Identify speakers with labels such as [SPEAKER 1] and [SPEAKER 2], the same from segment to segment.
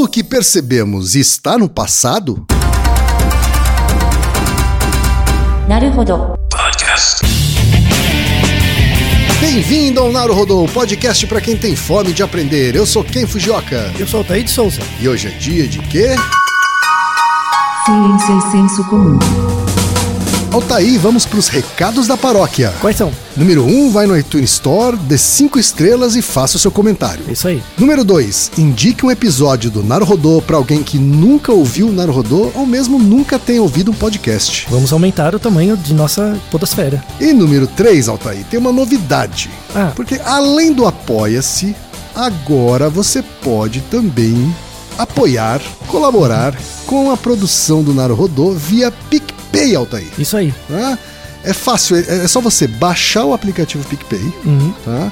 [SPEAKER 1] tudo o que percebemos está no passado?
[SPEAKER 2] Podcast.
[SPEAKER 1] Bem-vindo ao Naruhodô, podcast para quem tem fome de aprender. Eu sou Ken Fujioka.
[SPEAKER 3] Eu sou o Taí Souza.
[SPEAKER 1] E hoje é dia de quê?
[SPEAKER 2] Ciência e senso comum.
[SPEAKER 1] Altaí, vamos para os recados da paróquia.
[SPEAKER 3] Quais são?
[SPEAKER 1] Número 1, um, vai no iTunes Store, dê 5 estrelas e faça o seu comentário.
[SPEAKER 3] Isso aí.
[SPEAKER 1] Número 2, indique um episódio do Naruhodô para alguém que nunca ouviu o Naruhodô ou mesmo nunca tenha ouvido um podcast.
[SPEAKER 3] Vamos aumentar o tamanho de nossa podosfera.
[SPEAKER 1] E número 3, Altaí, tem uma novidade.
[SPEAKER 3] Ah.
[SPEAKER 1] Porque além do Apoia-se, agora você pode também apoiar, colaborar com a produção do Naruhodô via PicPay, Altair.
[SPEAKER 3] Isso aí.
[SPEAKER 1] Tá? É fácil, é, é só você baixar o aplicativo PicPay
[SPEAKER 3] Uhum.
[SPEAKER 1] tá?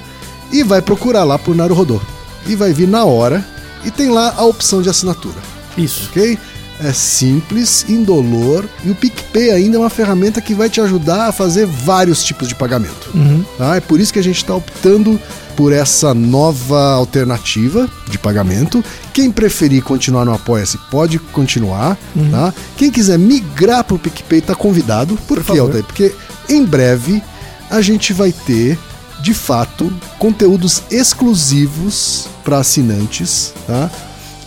[SPEAKER 1] e vai procurar lá por Naruhodô. E vai vir na hora e tem lá a opção de assinatura
[SPEAKER 3] Isso.
[SPEAKER 1] ok? É simples, indolor e o PicPay ainda é uma ferramenta que vai te ajudar a fazer vários tipos de pagamento.
[SPEAKER 3] Uhum.
[SPEAKER 1] Tá? É por isso que a gente está optando por essa nova alternativa de pagamento. Quem preferir continuar no Apoia-se pode continuar. Tá? Quem quiser migrar para o PicPay está convidado. Por,
[SPEAKER 3] Por favor.
[SPEAKER 1] Altair? Porque em breve a gente vai ter, de fato, conteúdos exclusivos para assinantes. Tá?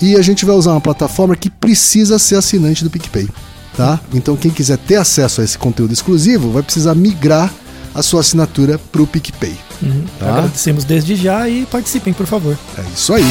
[SPEAKER 1] E a gente vai usar uma plataforma que precisa ser assinante do PicPay. Tá? Então quem quiser ter acesso a esse conteúdo exclusivo vai precisar migrar a sua assinatura para o PicPay.
[SPEAKER 3] Uhum.
[SPEAKER 1] Tá.
[SPEAKER 3] Agradecemos desde já e participem, por favor.
[SPEAKER 1] É isso aí.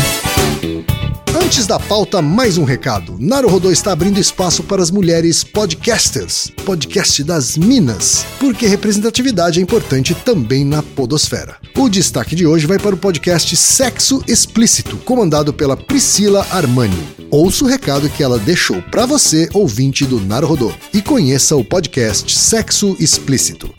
[SPEAKER 1] Antes da pauta, mais um recado. Naruhodô está abrindo espaço para as mulheres podcasters, podcast das Minas, porque representatividade é importante também na podosfera. O destaque de hoje vai para o podcast Sexo Explícito, comandado pela Priscila Armani. Ouça o recado que ela deixou para você, ouvinte do Naruhodô, e conheça o podcast Sexo Explícito.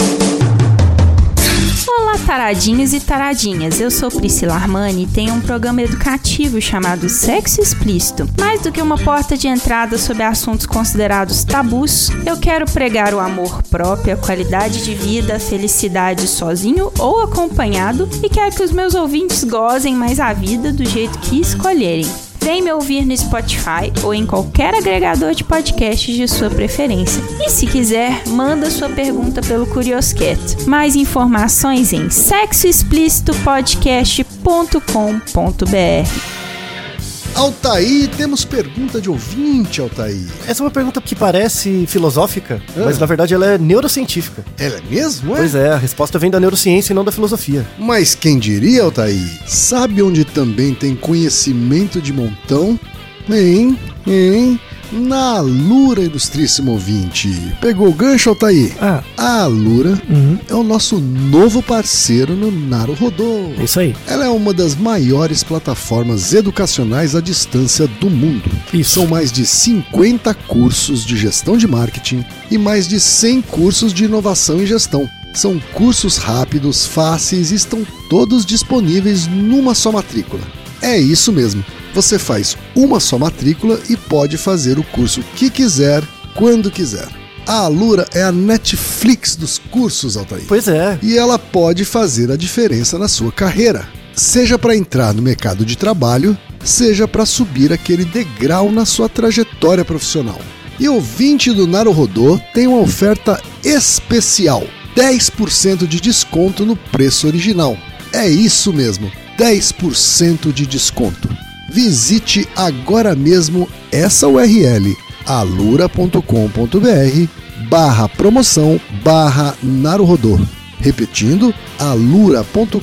[SPEAKER 4] Olá, taradinhos e taradinhas. Eu sou Priscila Armani e tenho um programa educativo chamado Sexo Explícito. Mais do que uma porta de entrada sobre assuntos considerados tabus, eu quero pregar o amor próprio, a qualidade de vida, a felicidade sozinho ou acompanhado e quero que os meus ouvintes gozem mais a vida do jeito que escolherem. Vem me ouvir no Spotify ou em qualquer agregador de podcasts de sua preferência. E se quiser, manda sua pergunta pelo Curioscat. Mais informações em sexoexplicitopodcast.com.br.
[SPEAKER 1] Altaí, temos pergunta de ouvinte, Altaí.
[SPEAKER 3] Essa é uma pergunta que parece filosófica,
[SPEAKER 1] Ah.
[SPEAKER 3] mas na verdade ela é neurocientífica.
[SPEAKER 1] Ela é mesmo? É?
[SPEAKER 3] Pois é, a resposta vem da neurociência e não da filosofia.
[SPEAKER 1] Mas quem diria, Altaí? Sabe onde também tem conhecimento de montão? Hein? Hein? Na Alura, ilustríssimo ouvinte. Pegou o gancho, Altaí?
[SPEAKER 3] Ah,
[SPEAKER 1] A Alura
[SPEAKER 3] uhum.
[SPEAKER 1] é o nosso novo parceiro no Naruhodô.
[SPEAKER 3] Isso aí.
[SPEAKER 1] Ela é uma das maiores plataformas educacionais à distância do mundo.
[SPEAKER 3] Isso.
[SPEAKER 1] São mais de 50 cursos de gestão de marketing e mais de 100 cursos de inovação e gestão. São cursos rápidos, fáceis e estão todos disponíveis numa só matrícula. É isso mesmo. Você faz uma só matrícula e pode fazer o curso que quiser, quando quiser. A Alura é a Netflix dos cursos, Altair
[SPEAKER 3] Pois é.
[SPEAKER 1] e ela pode fazer a diferença na sua carreira. Seja para entrar no mercado de trabalho, seja para subir aquele degrau na sua trajetória profissional. E o ouvinte do Naruhodô tem uma oferta especial: 10% de desconto no preço original. É isso mesmo, 10% de desconto. Visite agora mesmo essa URL alura.com.br barra promoção barra Naruhodô. Repetindo, alura.com.br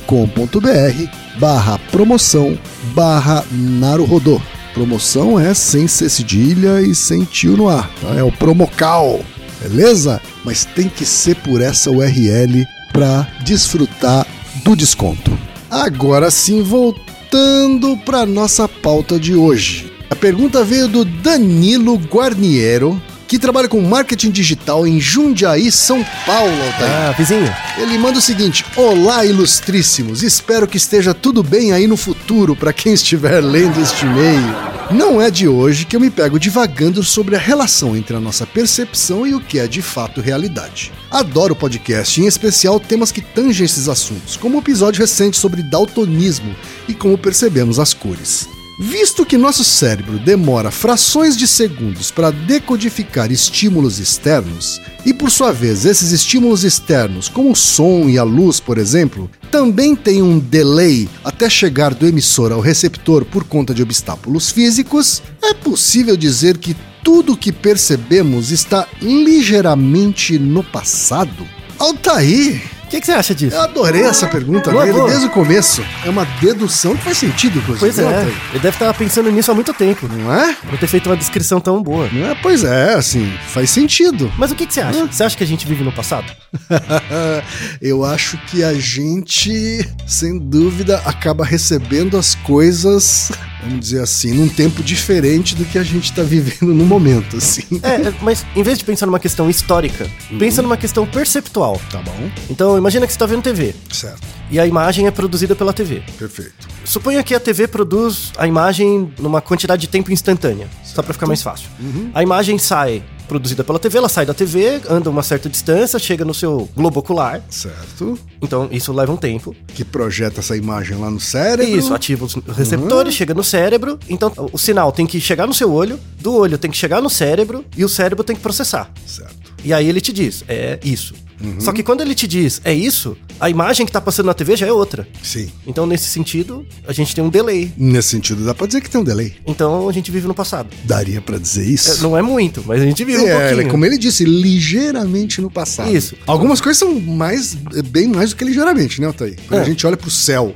[SPEAKER 1] barra promoção barra Naruhodô. Promoção é sem cedilha e sem tio no ar, tá? É o promocal, beleza? Mas tem que ser por essa URL para desfrutar do desconto. Agora sim, voltando para nossa pauta de hoje. A pergunta veio do Danilo Guarniero, que trabalha com marketing digital em Jundiaí, São Paulo, Altair.
[SPEAKER 3] Ah, vizinho.
[SPEAKER 1] Ele manda o seguinte: Olá, ilustríssimos. Espero que esteja tudo bem aí no futuro para quem estiver lendo este e-mail. Não é de hoje que eu me pego divagando sobre a relação entre a nossa percepção e o que é de fato realidade. Adoro podcast, em especial temas que tangem esses assuntos, como o episódio recente sobre daltonismo e como percebemos as cores. Visto que nosso cérebro demora frações de segundos para decodificar estímulos externos, e por sua vez esses estímulos externos, como o som e a luz, por exemplo, também têm um delay até chegar do emissor ao receptor por conta de obstáculos físicos, é possível dizer que tudo que percebemos está ligeiramente no passado? Altair!
[SPEAKER 3] O que, que você acha disso?
[SPEAKER 1] Eu adorei essa pergunta
[SPEAKER 3] Boa,
[SPEAKER 1] dele
[SPEAKER 3] boa.
[SPEAKER 1] desde o começo. É uma dedução que faz sentido, inclusive.
[SPEAKER 3] Pois
[SPEAKER 1] né,
[SPEAKER 3] é, ele deve estar pensando nisso há muito tempo.
[SPEAKER 1] Não é?
[SPEAKER 3] Pra ter feito uma descrição tão boa.
[SPEAKER 1] Não é? Pois é, assim, faz sentido.
[SPEAKER 3] Mas o que, que você acha? Você acha que a gente vive no passado?
[SPEAKER 1] Eu acho que a gente, sem dúvida, acaba recebendo as coisas, vamos dizer assim, num tempo diferente do que a gente tá vivendo no momento, assim.
[SPEAKER 3] É, mas em vez de pensar numa questão histórica, pensa numa questão perceptual.
[SPEAKER 1] Tá bom?
[SPEAKER 3] Então imagina que você está vendo TV
[SPEAKER 1] Certo.
[SPEAKER 3] e a imagem é produzida pela TV.
[SPEAKER 1] Perfeito.
[SPEAKER 3] Suponha que a TV produz a imagem numa quantidade de tempo instantânea, só para ficar mais fácil. A imagem sai produzida pela TV, ela sai da TV, anda uma certa distância, chega no seu globo ocular.
[SPEAKER 1] Certo.
[SPEAKER 3] Então isso leva um tempo.
[SPEAKER 1] Que projeta essa imagem lá no cérebro.
[SPEAKER 3] Isso, ativa os receptores, chega no cérebro. Então o sinal tem que chegar no seu olho, do olho tem que chegar no cérebro e o cérebro tem que processar.
[SPEAKER 1] Certo.
[SPEAKER 3] E aí ele te diz, é isso. Só que quando ele te diz, é isso, a imagem que tá passando na TV já é outra.
[SPEAKER 1] Sim.
[SPEAKER 3] Então, nesse sentido, a gente tem um delay.
[SPEAKER 1] Nesse sentido, dá pra dizer que tem um delay.
[SPEAKER 3] Então, a gente vive no passado.
[SPEAKER 1] Daria pra dizer
[SPEAKER 3] É,
[SPEAKER 1] isso?
[SPEAKER 3] Não é muito, mas a gente vive um
[SPEAKER 1] É,
[SPEAKER 3] pouquinho.
[SPEAKER 1] como ele disse, ligeiramente no passado.
[SPEAKER 3] Isso.
[SPEAKER 1] Algumas coisas são mais, bem mais do que ligeiramente, né, Altair? Quando
[SPEAKER 3] É.
[SPEAKER 1] a gente olha pro céu,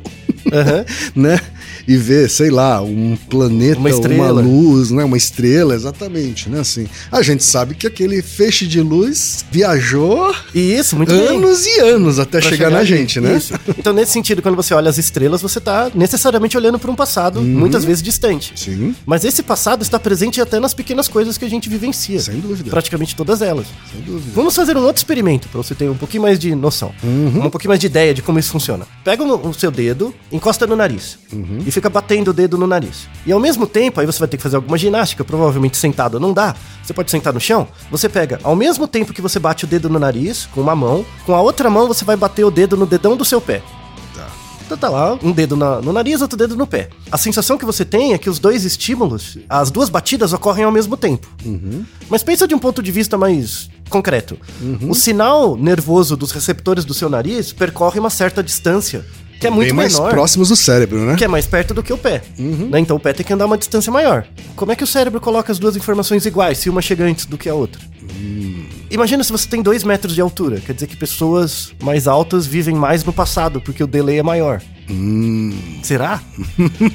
[SPEAKER 3] Aham.
[SPEAKER 1] né? E vê, sei lá, um planeta,
[SPEAKER 3] Uma
[SPEAKER 1] uma, luz, né? Uma estrela, exatamente, né? Assim, a gente sabe que aquele feixe de luz viajou
[SPEAKER 3] isso, muito bem.
[SPEAKER 1] anos e anos até
[SPEAKER 3] Pra
[SPEAKER 1] chegar, na gente, né?
[SPEAKER 3] Isso. Então, nesse sentido, quando você olha as estrelas, você tá necessariamente olhando para um passado,
[SPEAKER 1] Uhum.
[SPEAKER 3] muitas vezes distante.
[SPEAKER 1] Sim,
[SPEAKER 3] Mas esse passado está presente até nas pequenas coisas que a gente vivencia.
[SPEAKER 1] sem dúvida.
[SPEAKER 3] Praticamente todas elas.
[SPEAKER 1] Sem dúvida.
[SPEAKER 3] Vamos fazer um outro experimento para você ter um pouquinho mais de noção,
[SPEAKER 1] Uhum.
[SPEAKER 3] um pouquinho mais de ideia de como isso funciona. Pega o, o seu dedo, encosta no nariz
[SPEAKER 1] Uhum.
[SPEAKER 3] e fica batendo o dedo no nariz. E ao mesmo tempo, aí você vai ter que fazer alguma ginástica, provavelmente sentado não dá. Você pode sentar no chão. Você pega, ao mesmo tempo que você bate o dedo no nariz com uma mão, com a outra mão você vai bater o dedo no dedão do seu pé.
[SPEAKER 1] Tá.
[SPEAKER 3] Então tá lá, um dedo na- no nariz, outro dedo no pé. A sensação que você tem é que os dois estímulos, as duas batidas ocorrem ao mesmo tempo. Mas pensa de um ponto de vista mais concreto. O sinal nervoso dos receptores do seu nariz percorre uma certa distância, que é muito
[SPEAKER 1] Bem mais
[SPEAKER 3] menor.
[SPEAKER 1] próximos do cérebro, né?
[SPEAKER 3] Que é mais perto do que o pé.
[SPEAKER 1] Uhum.
[SPEAKER 3] né? Então o pé tem que andar uma distância maior. Como é que o cérebro coloca as duas informações iguais, se uma chega antes do que a outra?
[SPEAKER 1] Hum.
[SPEAKER 3] Imagina se você tem dois metros de altura. Quer dizer que pessoas mais altas vivem mais no passado, porque o delay é maior. Será?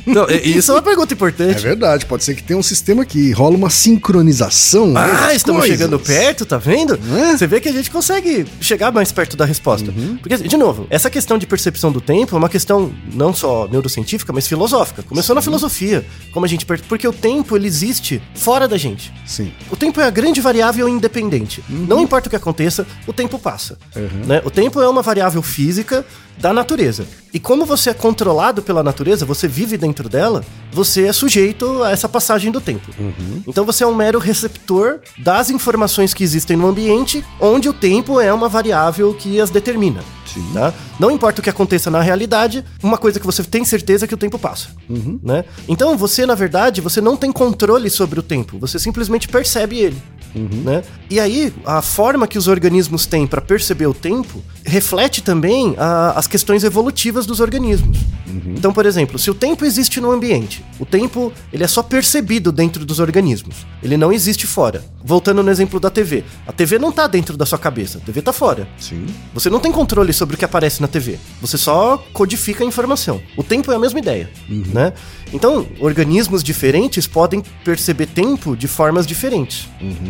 [SPEAKER 3] Não, é- isso é uma pergunta
[SPEAKER 1] É
[SPEAKER 3] importante.
[SPEAKER 1] verdade, pode ser que tenha um sistema que rola uma sincronização. né,
[SPEAKER 3] Ah, estamos
[SPEAKER 1] coisas.
[SPEAKER 3] chegando perto, tá vendo?
[SPEAKER 1] É?
[SPEAKER 3] Você vê que a gente consegue chegar mais perto da resposta.
[SPEAKER 1] Uhum.
[SPEAKER 3] Porque, de novo, essa questão de percepção do tempo é uma questão não só neurocientífica, mas filosófica. Começou na filosofia, como a gente per- porque o tempo ele existe fora da gente.
[SPEAKER 1] Sim.
[SPEAKER 3] O tempo é a grande variável independente.
[SPEAKER 1] Uhum.
[SPEAKER 3] Não importa o que aconteça, o tempo passa. né? O tempo é uma variável física da natureza. E como você é controlado pela natureza, você vive dentro dela, você é sujeito a essa passagem do tempo.
[SPEAKER 1] Uhum.
[SPEAKER 3] Então você é um mero receptor das informações que existem no ambiente, onde o tempo é uma variável que as determina.
[SPEAKER 1] Sim.
[SPEAKER 3] Tá? Não importa o que aconteça na realidade, uma coisa que você tem certeza é que o tempo passa.
[SPEAKER 1] Uhum.
[SPEAKER 3] Né? Então você, na verdade, você não tem controle sobre o tempo, você simplesmente percebe ele.
[SPEAKER 1] Uhum.
[SPEAKER 3] Né? E aí, a forma que os organismos têm para perceber o tempo reflete também a- as questões evolutivas dos organismos.
[SPEAKER 1] Uhum.
[SPEAKER 3] Então, por exemplo, se o tempo existe no ambiente, o tempo ele é só percebido dentro dos organismos. Ele não existe fora. Voltando no exemplo da TV. A TV não tá dentro da sua cabeça, a TV tá fora.
[SPEAKER 1] Sim.
[SPEAKER 3] Você não tem controle sobre o que aparece na TV. Você só codifica a informação. O tempo é a mesma ideia, né? Então, organismos diferentes podem perceber tempo de formas diferentes.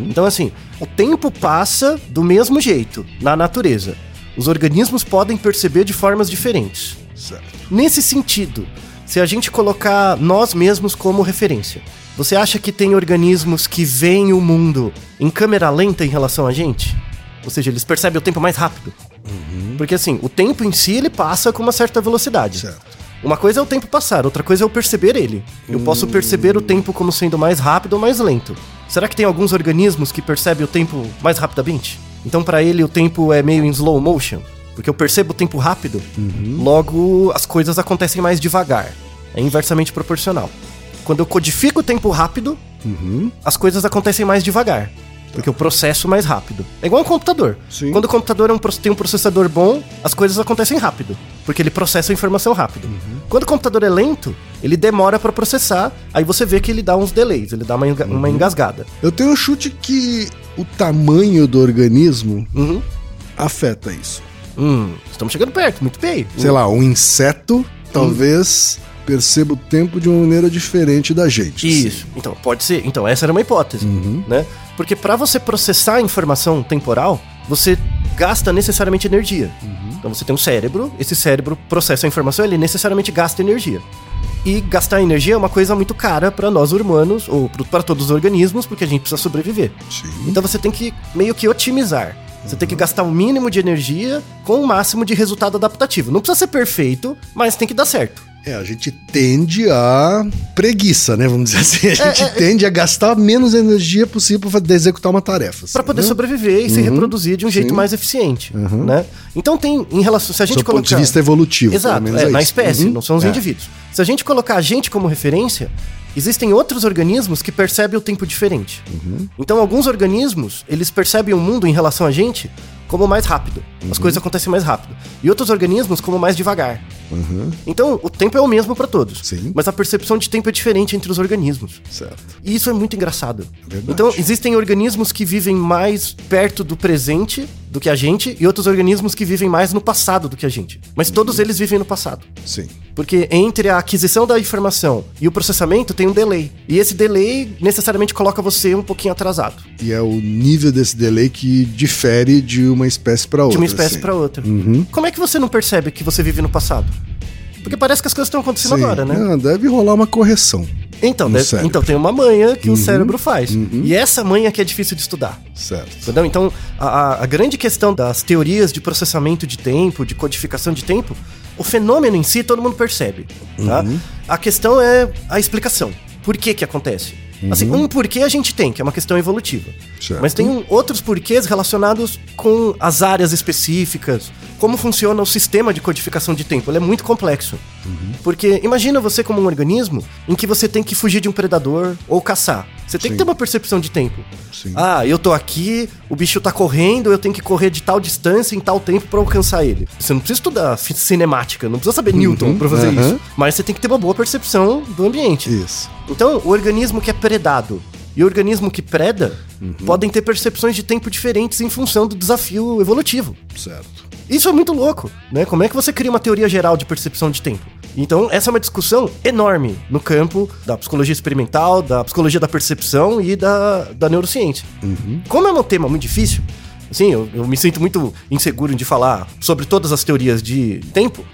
[SPEAKER 3] Então, assim, o tempo passa do mesmo jeito na natureza. Os organismos podem perceber de formas diferentes.
[SPEAKER 1] Certo.
[SPEAKER 3] Nesse sentido, se a gente colocar nós mesmos como referência, você acha que tem organismos que veem o mundo em câmera lenta em relação a gente? Ou seja, eles percebem o tempo mais rápido? Porque assim, o tempo em si ele passa com uma certa velocidade.
[SPEAKER 1] Certo.
[SPEAKER 3] Uma coisa é o tempo passar, outra coisa é eu perceber ele. Eu posso perceber o tempo como sendo mais rápido ou mais lento. Será que tem alguns organismos que percebem o tempo mais rapidamente? Então, para ele, o tempo é meio em slow motion? Porque eu percebo o tempo rápido, logo as coisas acontecem mais devagar. É inversamente proporcional. quando eu codifico o tempo rápido, as coisas acontecem mais devagar. Porque eu processo mais rápido. É igual um computador.
[SPEAKER 1] Sim.
[SPEAKER 3] Quando o computador é um tem um processador bom, as coisas acontecem rápido. Porque ele processa a informação rápido. Quando o computador é lento, ele demora pra processar, aí você vê que ele dá uns delays, ele dá uma, enga- uma engasgada.
[SPEAKER 1] Eu tenho um chute que o tamanho do organismo
[SPEAKER 3] Uhum.
[SPEAKER 1] afeta isso.
[SPEAKER 3] Hum, estamos chegando perto, muito bem.
[SPEAKER 1] Sei lá, um inseto talvez perceba o tempo de uma maneira diferente da gente.
[SPEAKER 3] Isso. Então, pode ser. Então, essa era uma hipótese, né? Porque para você processar a informação temporal, você gasta necessariamente energia. Então, você tem um cérebro, esse cérebro processa a informação, ele necessariamente gasta energia. E gastar energia é uma coisa muito cara para nós humanos, ou para todos os organismos, porque a gente precisa sobreviver.
[SPEAKER 1] Sim.
[SPEAKER 3] Então você tem que meio que otimizar. Você tem que gastar o mínimo de energia com o máximo de resultado adaptativo. Não precisa ser perfeito, mas tem que dar certo.
[SPEAKER 1] É, a gente tende a preguiça, né? Vamos dizer assim. A gente tende a gastar menos energia possível para executar uma tarefa.
[SPEAKER 3] Pra
[SPEAKER 1] assim,
[SPEAKER 3] poder
[SPEAKER 1] né?
[SPEAKER 3] sobreviver e se reproduzir de um jeito
[SPEAKER 1] Sim.
[SPEAKER 3] mais eficiente, né? Então tem em relação se a gente
[SPEAKER 1] Do ponto
[SPEAKER 3] colocar
[SPEAKER 1] de vista evolutivo.
[SPEAKER 3] Exato, é,
[SPEAKER 1] é
[SPEAKER 3] na espécie,
[SPEAKER 1] Uhum.
[SPEAKER 3] não são os
[SPEAKER 1] É.
[SPEAKER 3] indivíduos. Se a gente colocar a gente como referência, existem outros organismos que percebem o tempo diferente.
[SPEAKER 1] Uhum.
[SPEAKER 3] Então alguns organismos, eles percebem o mundo em relação a gente como mais rápido.
[SPEAKER 1] Uhum.
[SPEAKER 3] As coisas acontecem mais rápido. E outros organismos como mais devagar.
[SPEAKER 1] Uhum.
[SPEAKER 3] Então, o tempo é o mesmo para todos.
[SPEAKER 1] Sim.
[SPEAKER 3] Mas a percepção de tempo é diferente entre os organismos.
[SPEAKER 1] Certo.
[SPEAKER 3] E isso é muito engraçado.
[SPEAKER 1] Verdade.
[SPEAKER 3] Então, existem organismos que vivem mais perto do presente do que a gente e outros organismos que vivem mais no passado do que a gente. Mas todos eles vivem no passado.
[SPEAKER 1] Sim.
[SPEAKER 3] Porque entre a aquisição da informação e o processamento tem um delay. E esse delay necessariamente coloca você um pouquinho atrasado.
[SPEAKER 1] E é o nível desse delay que difere de uma espécie para outra.
[SPEAKER 3] de uma espécie
[SPEAKER 1] assim.
[SPEAKER 3] para outra.
[SPEAKER 1] Uhum.
[SPEAKER 3] Como é que você não percebe que você vive no passado? Porque parece que as coisas estão acontecendo
[SPEAKER 1] Sim.
[SPEAKER 3] agora, né?
[SPEAKER 1] Não, deve rolar uma correção.
[SPEAKER 3] Então, deve- então tem uma manha que o cérebro faz. E essa manha que é difícil de estudar.
[SPEAKER 1] Certo.
[SPEAKER 3] Entendeu? Então, a, a- grande questão das teorias de processamento de tempo, de codificação de tempo, o fenômeno em si todo mundo percebe. Tá? A questão é a explicação. Por que que acontece? Assim, um porquê a gente tem, que é uma questão evolutiva.
[SPEAKER 1] Certo.
[SPEAKER 3] Mas tem outros porquês relacionados com as áreas específicas, como funciona o sistema de codificação de tempo. Ele é muito complexo. Porque imagina você como um organismo em que você tem que fugir de um predador ou caçar. Você tem
[SPEAKER 1] Sim.
[SPEAKER 3] que ter uma percepção de tempo.
[SPEAKER 1] Sim.
[SPEAKER 3] Ah, eu tô aqui, o bicho tá correndo, eu tenho que correr de tal distância em tal tempo pra alcançar ele. Você não precisa estudar cinemática, não precisa saber Newton pra fazer
[SPEAKER 1] aham.
[SPEAKER 3] isso. Mas você tem que ter uma boa percepção do ambiente.
[SPEAKER 1] Isso.
[SPEAKER 3] Então, o organismo que é predado e o organismo que preda podem ter percepções de tempo diferentes em função do desafio evolutivo.
[SPEAKER 1] Certo.
[SPEAKER 3] Isso é muito louco, né? Como é que você cria uma teoria geral de percepção de tempo? Então, essa é uma discussão enorme no campo da psicologia experimental, da psicologia da percepção e da, da neurociência. Como é um tema muito difícil, assim, eu, eu me sinto muito inseguro de falar sobre todas as teorias de tempo.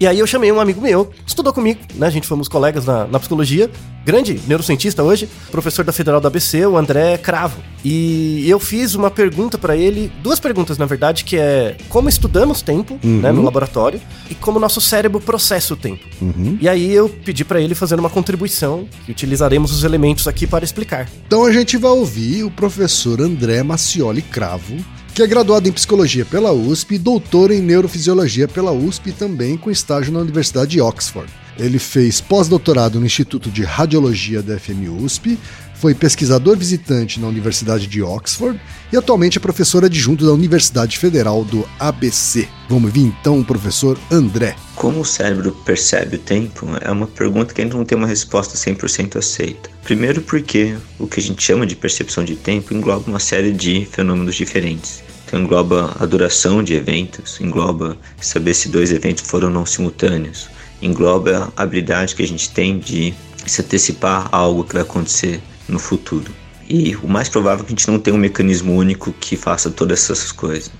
[SPEAKER 3] E aí eu chamei um amigo meu, estudou comigo, né? A gente fomos colegas na, na psicologia, grande neurocientista hoje, professor da Federal da ABC, o André Cravo. E eu fiz uma pergunta pra ele, duas perguntas na verdade, que é como estudamos tempo, né, no laboratório, e como nosso cérebro processa o tempo. E aí eu pedi pra ele fazer uma contribuição, que utilizaremos os elementos aqui para explicar.
[SPEAKER 1] Então a gente vai ouvir o professor André Macioli Cravo, que é graduado em psicologia pela USP e doutor em neurofisiologia pela USP também com estágio na Universidade de Oxford. Ele fez pós-doutorado no Instituto de Radiologia da FM USP, foi pesquisador visitante na Universidade de Oxford e atualmente é professor adjunto da Universidade Federal do ABC. Vamos ouvir então o professor André.
[SPEAKER 5] Como o cérebro percebe o tempo é uma pergunta que ainda não tem uma resposta 100% aceita. Primeiro, porque o que a gente chama de percepção de tempo engloba uma série de fenômenos diferentes. Então, engloba a duração de eventos, engloba saber se dois eventos foram ou não simultâneos, engloba a habilidade que a gente tem de se antecipar a algo que vai acontecer no futuro. E o mais provável é que a gente não tenha um mecanismo único que faça todas essas coisas.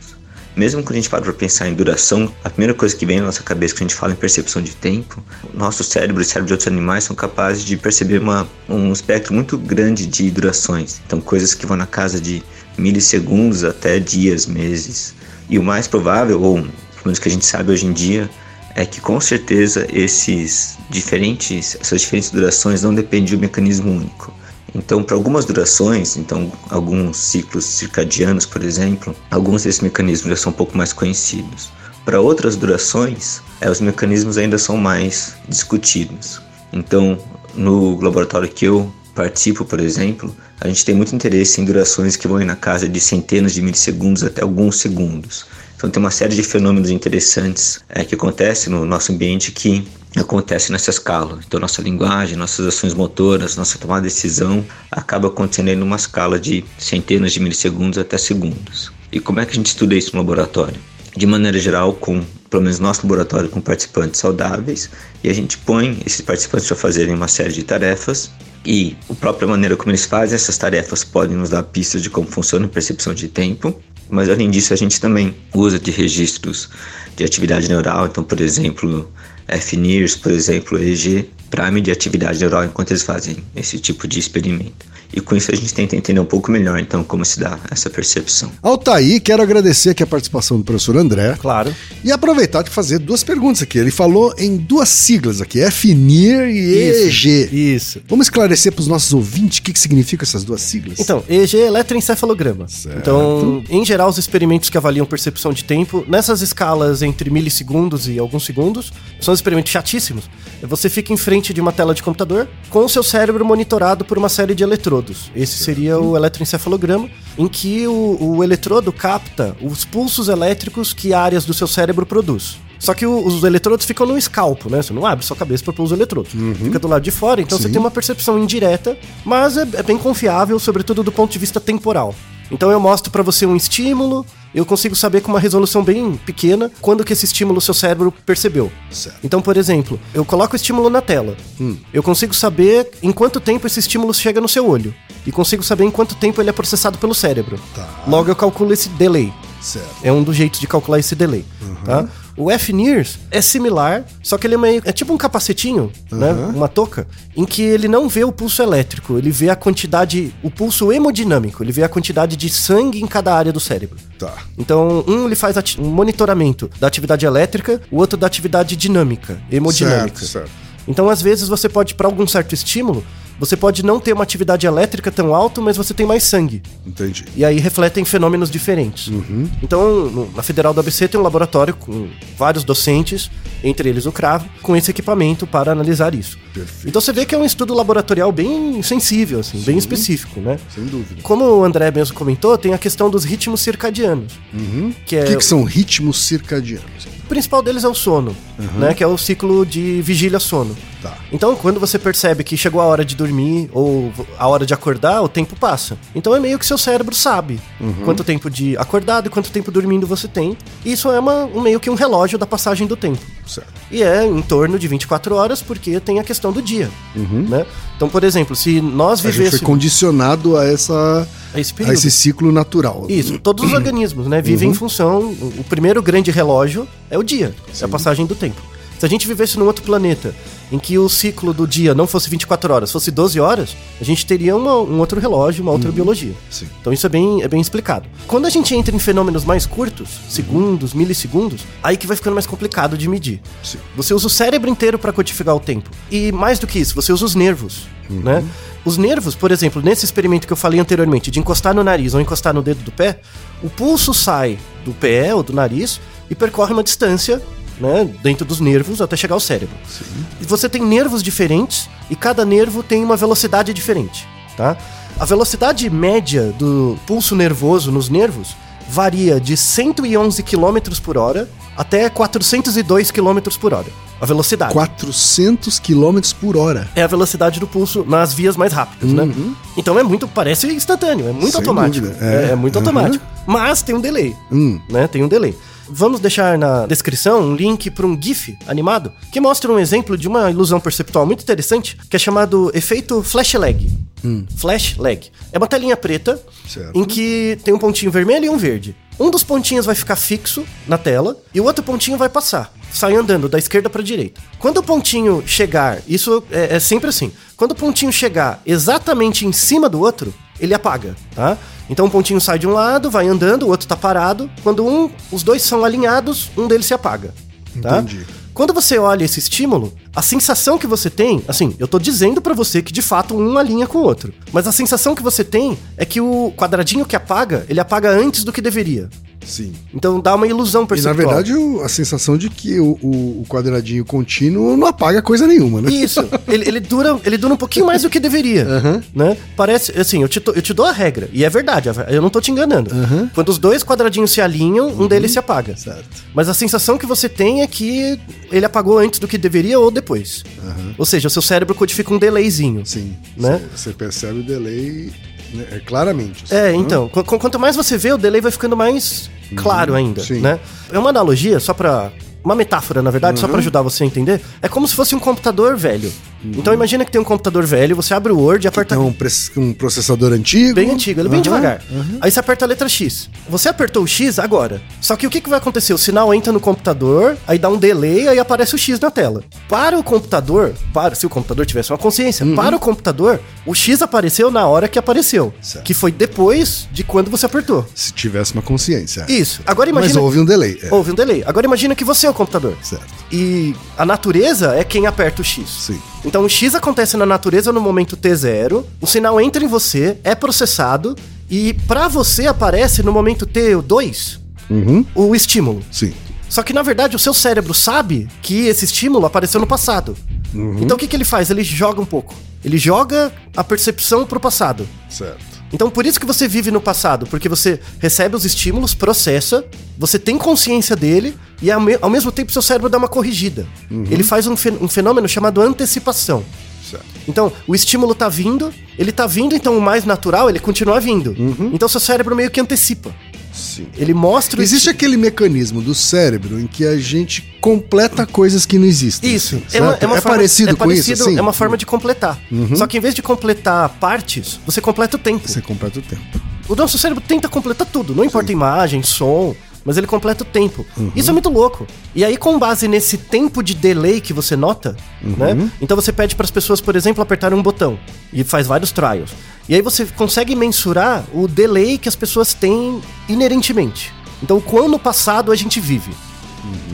[SPEAKER 5] Mesmo quando a gente para para pensar em duração, a primeira coisa que vem na nossa cabeça quando a gente fala em percepção de tempo, nosso cérebro e o cérebro de outros animais são capazes de perceber uma, um espectro muito grande de durações. Então, coisas que vão na casa de milissegundos até dias, meses. E o mais provável, ou pelo menos que a gente sabe hoje em dia, é que com certeza esses diferentes, essas diferentes durações não dependem de um mecanismo único. Então, para algumas durações, então alguns ciclos circadianos, por exemplo, alguns desses mecanismos já são um pouco mais conhecidos. Para outras durações, é, os mecanismos ainda são mais discutidos. Então, no laboratório que eu participo, por exemplo, a gente tem muito interesse em durações que vão na casa de centenas de milissegundos até alguns segundos. Então tem uma série de fenômenos interessantes é, que acontecem no nosso ambiente que acontece nessa escala. Então nossa linguagem, nossas ações motoras, nossa tomada de decisão acaba acontecendo em uma escala de centenas de milissegundos até segundos. E como é que a gente estuda isso no laboratório? De maneira geral, com pelo menos nosso laboratório com participantes saudáveis, e a gente põe esses participantes para fazerem uma série de tarefas e a própria maneira como eles fazem essas tarefas podem nos dar pistas de como funciona a percepção de tempo. Mas além disso, a gente também usa de registros de atividade neural, então, por exemplo, FNIRS, por exemplo, EG, para medir atividade neural enquanto eles fazem esse tipo de experimento. E com isso a gente tenta entender um pouco melhor, então, como se dá essa percepção.
[SPEAKER 1] Altair, quero agradecer aqui a participação do professor André.
[SPEAKER 3] Claro.
[SPEAKER 1] E aproveitar de fazer duas perguntas aqui. Ele falou em duas siglas aqui, FNIR e EEG.
[SPEAKER 3] Isso.
[SPEAKER 1] Vamos esclarecer para os nossos ouvintes o que, que significa essas duas siglas?
[SPEAKER 3] Então, EEG é eletroencefalograma.
[SPEAKER 1] Certo.
[SPEAKER 3] Então, em geral, os experimentos que avaliam percepção de tempo, nessas escalas entre milissegundos e alguns segundos, são experimentos chatíssimos. Você fica em frente de uma tela de computador com o seu cérebro monitorado por uma série de eletrodos. Esse seria o eletroencefalograma, em que o, o eletrodo capta os pulsos elétricos que áreas do seu cérebro produz. Só que o- os eletrodos ficam no escalpo, né? Você não abre sua cabeça para pôr os eletrodos. Fica do lado de fora, então você
[SPEAKER 1] Sim.
[SPEAKER 3] tem uma percepção indireta, mas é, é bem confiável, sobretudo do ponto de vista temporal. Então eu mostro para você um estímulo, eu consigo saber com uma resolução bem pequena quando que esse estímulo o seu cérebro percebeu.
[SPEAKER 1] Certo.
[SPEAKER 3] Então, por exemplo, eu coloco o estímulo na tela. Eu consigo saber em quanto tempo esse estímulo chega no seu olho. E consigo saber em quanto tempo ele é processado pelo cérebro.
[SPEAKER 1] Tá.
[SPEAKER 3] Logo eu calculo esse delay.
[SPEAKER 1] Certo.
[SPEAKER 3] É um dos jeitos de calcular esse delay, tá? O FNIRS é similar, só que ele é meio é tipo um capacetinho, né, uma touca, em que ele não vê o pulso elétrico, ele vê a quantidade, o pulso hemodinâmico, ele vê a quantidade de sangue em cada área do cérebro.
[SPEAKER 1] Tá.
[SPEAKER 3] Então, um ele faz um monitoramento da atividade elétrica, o outro da atividade dinâmica, hemodinâmica.
[SPEAKER 1] Certo, certo.
[SPEAKER 3] Então, às vezes, você pode, para algum certo estímulo, você pode não ter uma atividade elétrica tão alta, mas você tem mais sangue.
[SPEAKER 1] Entendi.
[SPEAKER 3] E aí refletem fenômenos diferentes. Então, no- na Federal do ABC tem um laboratório com vários docentes, entre eles o Cravo, com esse equipamento para analisar isso.
[SPEAKER 1] Perfeito.
[SPEAKER 3] Então você vê que é um estudo laboratorial bem sensível, assim, bem específico, né?
[SPEAKER 1] Sem dúvida.
[SPEAKER 3] Como o André mesmo comentou, tem a questão dos ritmos circadianos. Que é,
[SPEAKER 1] O que, que são ritmos circadianos?
[SPEAKER 3] O principal deles é o sono, né? Que é o ciclo de vigília-sono.
[SPEAKER 1] Tá.
[SPEAKER 3] Então, quando você percebe que chegou a hora de dormir ou a hora de acordar, o tempo passa. Então é meio que seu cérebro sabe quanto tempo de acordado e quanto tempo dormindo você tem. E isso é uma, um meio que um relógio da passagem do tempo.
[SPEAKER 1] Certo.
[SPEAKER 3] E é em torno de 24 horas, porque tem a questão do dia. Né? Então, por exemplo, se nós
[SPEAKER 1] A gente foi
[SPEAKER 3] vivêssemos
[SPEAKER 1] condicionado a, essa,
[SPEAKER 3] a esse
[SPEAKER 1] a esse ciclo natural.
[SPEAKER 3] Isso, todos os organismos, né, vivem em função. O o primeiro grande relógio é o dia, é a passagem do tempo. Se a gente vivesse num outro planeta em que o ciclo do dia não fosse 24 horas, fosse 12 horas, a gente teria uma- um outro relógio, uma outra biologia.
[SPEAKER 1] Sim.
[SPEAKER 3] Então isso é bem, é bem explicado. Quando a gente entra em fenômenos mais curtos, segundos, milissegundos, aí que vai ficando mais complicado de medir.
[SPEAKER 1] Sim.
[SPEAKER 3] Você usa o cérebro inteiro para codificar o tempo. E mais do que isso, você usa os nervos, né? Os nervos, por exemplo, nesse experimento que eu falei anteriormente, de encostar no nariz ou encostar no dedo do pé, o pulso sai do pé ou do nariz e percorre uma distância, né, dentro dos nervos até chegar ao cérebro. E você tem nervos diferentes e cada nervo tem uma velocidade diferente, tá? A velocidade média do pulso nervoso nos nervos varia de 111 km por hora até 402 km por hora. A velocidade.
[SPEAKER 1] 400 km por hora.
[SPEAKER 3] É a velocidade do pulso nas vias mais rápidas, né? Então é muito, parece instantâneo, é muito
[SPEAKER 1] Uhum. Sem
[SPEAKER 3] automático. É,
[SPEAKER 1] é.
[SPEAKER 3] é muito
[SPEAKER 1] Uhum.
[SPEAKER 3] automático. Mas tem um delay,
[SPEAKER 1] Hum.
[SPEAKER 3] né? Tem um delay. Vamos deixar na descrição um link para um GIF animado que mostra um exemplo de uma ilusão perceptual muito interessante que é chamado efeito flash lag. Flash lag. É uma telinha preta
[SPEAKER 1] Certo.
[SPEAKER 3] em que tem um pontinho vermelho e um verde. Um dos pontinhos vai ficar fixo na tela e o outro pontinho vai passar. Sai andando da esquerda para direita. Quando o pontinho chegar, isso é, é sempre assim. Quando o pontinho chegar exatamente em cima do outro, ele apaga, tá? Então o pontinho sai de um lado, vai andando, o outro tá parado. Quando um, os dois são alinhados, um deles se apaga, tá?
[SPEAKER 1] Entendi.
[SPEAKER 3] Quando você olha esse estímulo, a sensação que você tem, assim, eu tô dizendo pra você que de fato um alinha com o outro, mas a sensação que você tem é que o quadradinho que apaga, ele apaga antes do que deveria.
[SPEAKER 1] Sim.
[SPEAKER 3] Então dá uma ilusão
[SPEAKER 1] E na
[SPEAKER 3] perceptual.
[SPEAKER 1] verdade o- a sensação de que o, o- quadradinho contínuo não apaga coisa nenhuma, né?
[SPEAKER 3] Isso, ele, ele dura, ele dura um pouquinho mais do que deveria, né? Parece, assim, eu te, eu te dou a regra, e é verdade, eu não tô te enganando. Quando os dois quadradinhos se alinham, um deles se apaga.
[SPEAKER 1] Certo.
[SPEAKER 3] Mas a sensação que você tem é que ele apagou antes do que deveria ou depois. Ou seja, o seu cérebro codifica um delayzinho.
[SPEAKER 1] Sim.
[SPEAKER 3] Né?
[SPEAKER 1] Você percebe o delay né, é, claramente. assim,
[SPEAKER 3] É,
[SPEAKER 1] né?
[SPEAKER 3] então, qu- qu- quanto mais você vê, o delay vai ficando mais claro ainda,
[SPEAKER 1] sim.
[SPEAKER 3] né? É uma analogia, só pra... Uma metáfora, na verdade, só pra ajudar você a entender. É como se fosse um computador velho. Então imagina que tem um computador velho, você abre o Word e aperta...
[SPEAKER 1] Tem um, um processador antigo.
[SPEAKER 3] Bem antigo, ele é bem devagar. Aí você aperta a letra X. Você apertou o X agora. Só que o que, que vai acontecer? O sinal entra no computador, aí dá um delay, aí aparece o X na tela. Para o computador, para se o computador tivesse uma consciência,
[SPEAKER 1] Uhum.
[SPEAKER 3] para o computador, o X apareceu na hora que apareceu.
[SPEAKER 1] Certo.
[SPEAKER 3] Que foi depois de quando você apertou.
[SPEAKER 1] Se tivesse uma consciência.
[SPEAKER 3] Isso. Agora
[SPEAKER 1] Mas
[SPEAKER 3] imagina.
[SPEAKER 1] houve um delay. é.
[SPEAKER 3] Houve um delay. Agora imagina que você é o computador.
[SPEAKER 1] Certo.
[SPEAKER 3] E a natureza é quem aperta o X.
[SPEAKER 1] Sim.
[SPEAKER 3] Então o X acontece na natureza no momento T0, o sinal entra em você, é processado e pra você aparece no momento T2
[SPEAKER 1] Uhum.
[SPEAKER 3] o estímulo.
[SPEAKER 1] Sim.
[SPEAKER 3] Só que na verdade o seu cérebro sabe que esse estímulo apareceu no passado. Então o que, que ele faz? Ele joga um pouco. Ele joga a percepção pro passado.
[SPEAKER 1] Certo.
[SPEAKER 3] Então por isso que você vive no passado, porque você recebe os estímulos, processa, você tem consciência dele e ao, me- ao mesmo tempo seu cérebro dá uma corrigida. Ele faz um, fen- um fenômeno chamado antecipação.
[SPEAKER 1] Certo.
[SPEAKER 3] Então, o estímulo tá vindo, ele tá vindo, então o mais natural, ele continua vindo. Então seu cérebro meio que antecipa.
[SPEAKER 1] Sim.
[SPEAKER 3] Ele mostra
[SPEAKER 1] Existe aquele mecanismo do cérebro em que a gente completa coisas que não existem.
[SPEAKER 3] Isso,
[SPEAKER 1] assim,
[SPEAKER 3] é, uma, é uma forma-
[SPEAKER 1] parecido
[SPEAKER 3] é
[SPEAKER 1] com isso,
[SPEAKER 3] parecido,
[SPEAKER 1] assim? Uhum.
[SPEAKER 3] É uma forma de completar. Só que em vez de completar partes, você completa o tempo.
[SPEAKER 1] Você completa o tempo.
[SPEAKER 3] O nosso cérebro tenta completar tudo, não importa imagem, som, mas ele completa o tempo. Isso é muito louco. E aí, com base nesse tempo de delay que você nota, né? Então você pede para as pessoas, por exemplo, apertarem um botão e faz vários trials. E aí você consegue mensurar o delay que as pessoas têm inerentemente. Então, quão no passado a gente vive.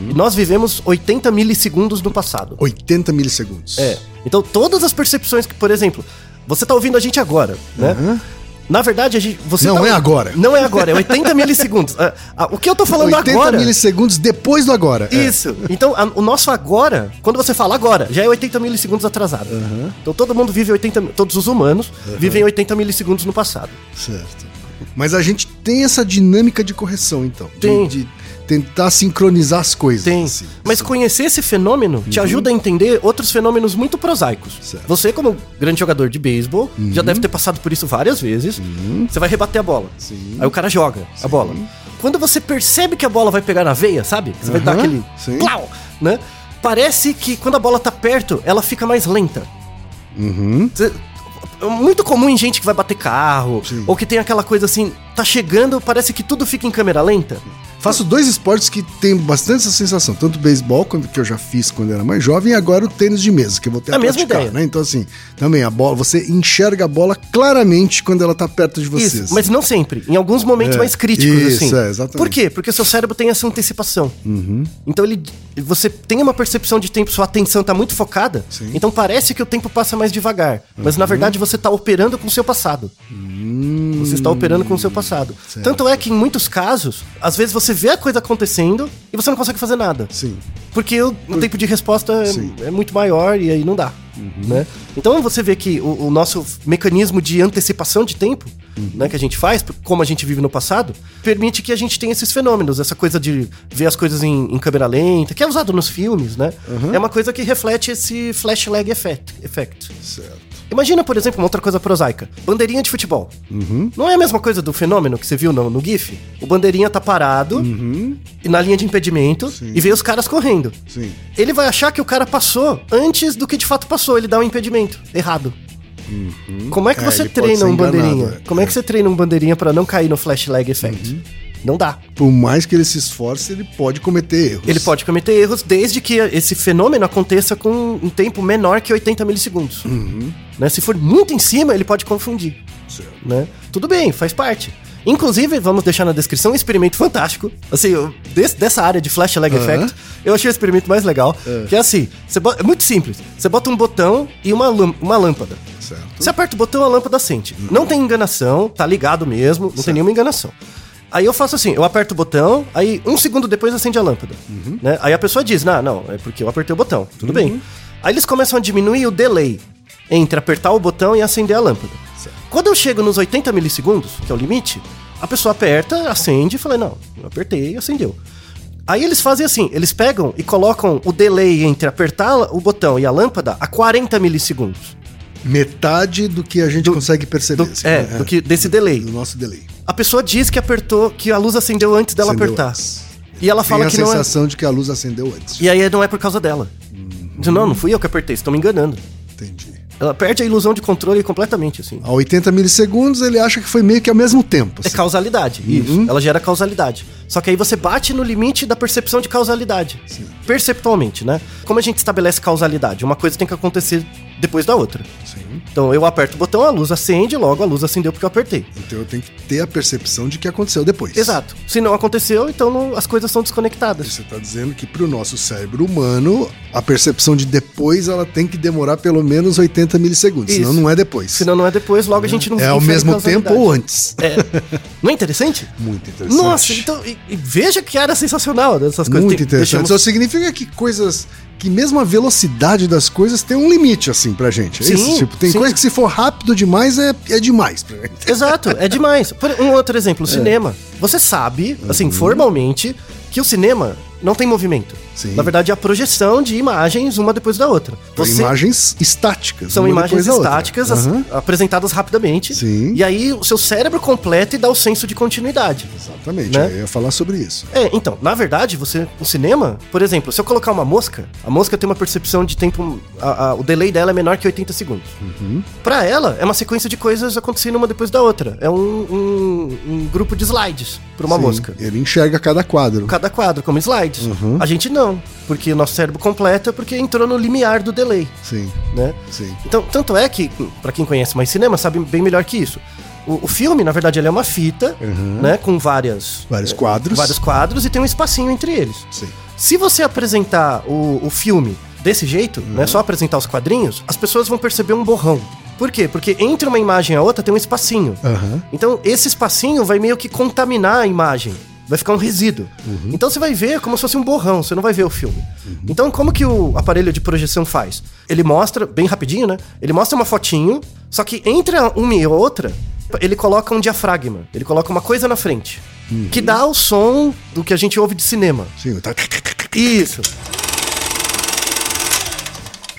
[SPEAKER 3] E nós vivemos 80 milissegundos no passado.
[SPEAKER 1] 80 milissegundos.
[SPEAKER 3] É. Então todas as percepções que, por exemplo, você tá ouvindo a gente agora, né? Na verdade, a gente, você
[SPEAKER 1] Não
[SPEAKER 3] tá-
[SPEAKER 1] é agora.
[SPEAKER 3] Não é agora, é 80 milissegundos. Ah, ah, o que eu tô falando
[SPEAKER 1] 80
[SPEAKER 3] agora.
[SPEAKER 1] milissegundos depois do agora. é.
[SPEAKER 3] Isso. Então, a- o nosso agora, quando você fala agora, já é 80 milissegundos atrasado. Então todo mundo vive 80, mi- todos os humanos vivem 80 milissegundos no passado.
[SPEAKER 1] Certo. Mas a gente tem essa dinâmica de correção, então. de-
[SPEAKER 3] Tem.
[SPEAKER 1] De, tentar sincronizar as coisas.
[SPEAKER 3] Tem.
[SPEAKER 1] assim.
[SPEAKER 3] Mas conhecer esse fenômeno te ajuda a entender outros fenômenos muito prosaicos.
[SPEAKER 1] Certo.
[SPEAKER 3] Você, como grande jogador de beisebol, já deve ter passado por isso várias vezes. Você vai rebater a bola.
[SPEAKER 1] Sim.
[SPEAKER 3] Aí o cara joga a bola. Quando você percebe que a bola vai pegar na veia, sabe? Você vai dar aquele.
[SPEAKER 1] sim.
[SPEAKER 3] Plau, né? Parece que quando a bola tá perto, ela fica mais lenta.
[SPEAKER 1] Uhum.
[SPEAKER 3] É muito comum em gente que vai bater carro,
[SPEAKER 1] Sim.
[SPEAKER 3] ou que tem aquela coisa assim, tá chegando, parece que tudo fica em câmera lenta.
[SPEAKER 1] Faço dois esportes que tem bastante essa sensação. Tanto o beisebol, que eu já fiz quando era mais jovem, e agora o tênis de mesa, que eu vou ter
[SPEAKER 3] É a mesma ideia.
[SPEAKER 1] né? Então, assim, também a bola, você enxerga a bola claramente quando ela tá perto de você.
[SPEAKER 3] Isso,
[SPEAKER 1] assim.
[SPEAKER 3] mas não sempre. Em alguns momentos
[SPEAKER 1] É,
[SPEAKER 3] mais críticos,
[SPEAKER 1] isso,
[SPEAKER 3] assim.
[SPEAKER 1] é, exatamente.
[SPEAKER 3] Por quê? Porque o seu cérebro tem essa antecipação.
[SPEAKER 1] Uhum.
[SPEAKER 3] Então ele. Você tem uma percepção de tempo, sua atenção tá muito focada.
[SPEAKER 1] Sim. Uhum.
[SPEAKER 3] Então parece que o tempo passa mais devagar. Mas na verdade você tá operando com o seu passado. Você está operando com o seu passado.
[SPEAKER 1] Certo.
[SPEAKER 3] Tanto é que em muitos casos, às vezes você vê a coisa acontecendo e você não consegue fazer nada.
[SPEAKER 1] Sim.
[SPEAKER 3] Porque o, tempo de resposta é, é muito maior e aí não dá. Né? Então você vê que o, o nosso mecanismo de antecipação de tempo, né, que a gente faz, como a gente vive no passado, permite que a gente tenha esses fenômenos, essa coisa de ver as coisas em, em câmera lenta, que é usado nos filmes, né? É uma coisa que reflete esse flash lag effect. effect.
[SPEAKER 1] Certo.
[SPEAKER 3] Imagina, por exemplo, uma outra coisa prosaica. Bandeirinha de futebol. Não é a mesma coisa do fenômeno que você viu no, no GIF? O bandeirinha tá parado e na linha de impedimento
[SPEAKER 1] Sim.
[SPEAKER 3] e vê os caras correndo.
[SPEAKER 1] Sim.
[SPEAKER 3] Ele vai achar que o cara passou antes do que de fato passou. Ele dá um impedimento errado. Como é que
[SPEAKER 1] É,
[SPEAKER 3] você treina um bandeirinha?
[SPEAKER 1] é.
[SPEAKER 3] Como é que você treina um bandeirinha pra não cair no flash lag effect? Não dá.
[SPEAKER 1] Por mais que ele se esforce, ele pode cometer erros.
[SPEAKER 3] Ele pode cometer erros desde que esse fenômeno aconteça com um tempo menor que 80 milissegundos. Né? Se for muito em cima, ele pode confundir.
[SPEAKER 1] Certo.
[SPEAKER 3] né? Tudo bem, faz parte. Inclusive, vamos deixar na descrição um experimento fantástico. Assim, eu- desse- dessa área de flash lag effect, eu achei o experimento mais legal. Que é assim, bota- é muito simples. Você bota um botão e uma, uma lâmpada.
[SPEAKER 1] Certo.
[SPEAKER 3] Você aperta o botão, a lâmpada acende. Não tem enganação, tá ligado mesmo, não tem nenhuma enganação. Aí eu faço assim, eu aperto o botão, aí um segundo depois acende a lâmpada. Né? Aí a pessoa diz, não, não, é porque eu apertei o botão. Tudo bem. Aí eles começam a diminuir o delay entre apertar o botão e acender a lâmpada. Quando eu chego nos 80 milissegundos, que é o limite, a pessoa aperta, acende e fala, não, eu apertei e acendeu. Aí eles fazem assim, eles pegam e colocam o delay entre apertar o botão e a lâmpada a 40 milissegundos.
[SPEAKER 1] Metade do que a gente consegue perceber.
[SPEAKER 3] Do-
[SPEAKER 1] assim,
[SPEAKER 3] é,
[SPEAKER 1] né?
[SPEAKER 3] do que- desse delay.
[SPEAKER 1] Do nosso delay.
[SPEAKER 3] A pessoa diz que apertou, que a luz acendeu antes dela
[SPEAKER 1] Acendeu
[SPEAKER 3] apertar.
[SPEAKER 1] antes.
[SPEAKER 3] E ela
[SPEAKER 1] Tem
[SPEAKER 3] fala
[SPEAKER 1] a
[SPEAKER 3] que não é.
[SPEAKER 1] sensação de que a luz acendeu antes.
[SPEAKER 3] E aí não é por causa dela. Não, não fui eu que apertei, estão me enganando.
[SPEAKER 1] Entendi.
[SPEAKER 3] Ela perde a ilusão de controle completamente, assim.
[SPEAKER 1] A 80 milissegundos ele acha que foi meio que ao mesmo tempo.
[SPEAKER 3] É
[SPEAKER 1] assim.
[SPEAKER 3] causalidade, isso. Ela gera causalidade. Só que aí você bate no limite da percepção de causalidade. Perceptualmente, né? Como a gente estabelece causalidade? Uma coisa tem que acontecer depois da outra.
[SPEAKER 1] Sim.
[SPEAKER 3] Então eu aperto o botão, a luz acende, logo a luz acendeu porque eu apertei.
[SPEAKER 1] Então eu tenho que ter a percepção de que aconteceu depois.
[SPEAKER 3] Exato. Se não aconteceu, então não- as coisas são desconectadas.
[SPEAKER 1] Você está dizendo que para o nosso cérebro humano, a percepção de depois ela tem que demorar pelo menos 80 milissegundos.
[SPEAKER 3] Isso.
[SPEAKER 1] Senão não é depois.
[SPEAKER 3] Senão não é depois, logo a gente não
[SPEAKER 1] é ao mesmo tempo ou antes.
[SPEAKER 3] É. Não é interessante?
[SPEAKER 1] Muito interessante.
[SPEAKER 3] Nossa, então. E, e veja que área sensacional dessas coisas.
[SPEAKER 1] Muito
[SPEAKER 3] Tem-
[SPEAKER 1] interessante.
[SPEAKER 3] deixamos-
[SPEAKER 1] Só significa que coisas. Que mesmo a velocidade das coisas tem um limite, assim, pra gente. É
[SPEAKER 3] Sim,
[SPEAKER 1] isso? Tipo, tem
[SPEAKER 3] sim.
[SPEAKER 1] coisa que se for rápido demais é, é demais pra gente.
[SPEAKER 3] Exato, é demais. Um outro
[SPEAKER 1] É.
[SPEAKER 3] exemplo, o cinema. Você sabe, assim, formalmente, que o cinema não tem movimento.
[SPEAKER 1] Uhum. Sim.
[SPEAKER 3] Na verdade, é a projeção de imagens uma depois da outra.
[SPEAKER 1] São
[SPEAKER 3] Você-
[SPEAKER 1] imagens estáticas.
[SPEAKER 3] São imagens estáticas as-
[SPEAKER 1] Aham,
[SPEAKER 3] apresentadas rapidamente.
[SPEAKER 1] Sim.
[SPEAKER 3] E aí o seu cérebro completa e dá o senso de continuidade.
[SPEAKER 1] Exatamente,
[SPEAKER 3] Né?
[SPEAKER 1] eu ia falar sobre isso.
[SPEAKER 3] É, então, na verdade, você, no cinema, por exemplo, se eu colocar uma mosca, a mosca tem uma percepção de tempo, a- a- o delay dela é menor que 80 segundos. Pra ela, é uma sequência de coisas acontecendo uma depois da outra. É um, um- um grupo de slides pra uma
[SPEAKER 1] Sim,
[SPEAKER 3] mosca.
[SPEAKER 1] Ele enxerga cada quadro.
[SPEAKER 3] Cada quadro, como
[SPEAKER 1] Uhum.
[SPEAKER 3] A gente não, porque o nosso cérebro completa porque entrou no limiar do delay,
[SPEAKER 1] Sim,
[SPEAKER 3] né?
[SPEAKER 1] sim.
[SPEAKER 3] Então, tanto é que, pra quem conhece mais cinema, sabe bem melhor que isso. O, o filme, na verdade, ele é uma fita, né? Com várias...
[SPEAKER 1] Vários
[SPEAKER 3] eh,
[SPEAKER 1] quadros.
[SPEAKER 3] Vários quadros e tem um espacinho entre eles.
[SPEAKER 1] Sim.
[SPEAKER 3] Se você apresentar o, o filme desse jeito,
[SPEAKER 1] Uhum.
[SPEAKER 3] né, só apresentar os quadrinhos, as pessoas vão perceber um borrão. Por quê? Porque entre uma imagem e a outra tem um espacinho.
[SPEAKER 1] Aham.
[SPEAKER 3] Então esse espacinho vai meio que contaminar a imagem. Vai ficar um resíduo.
[SPEAKER 1] Uhum.
[SPEAKER 3] Então você vai ver como se fosse um borrão, você não vai ver o filme. Então como que o aparelho de projeção faz? Ele mostra, bem rapidinho, né? Ele mostra uma fotinho, só que entre uma e outra, ele coloca um diafragma. Ele coloca uma coisa na frente.
[SPEAKER 1] Uhum.
[SPEAKER 3] Que dá o som do que a gente ouve de cinema.
[SPEAKER 1] Sim, tá.
[SPEAKER 3] Isso.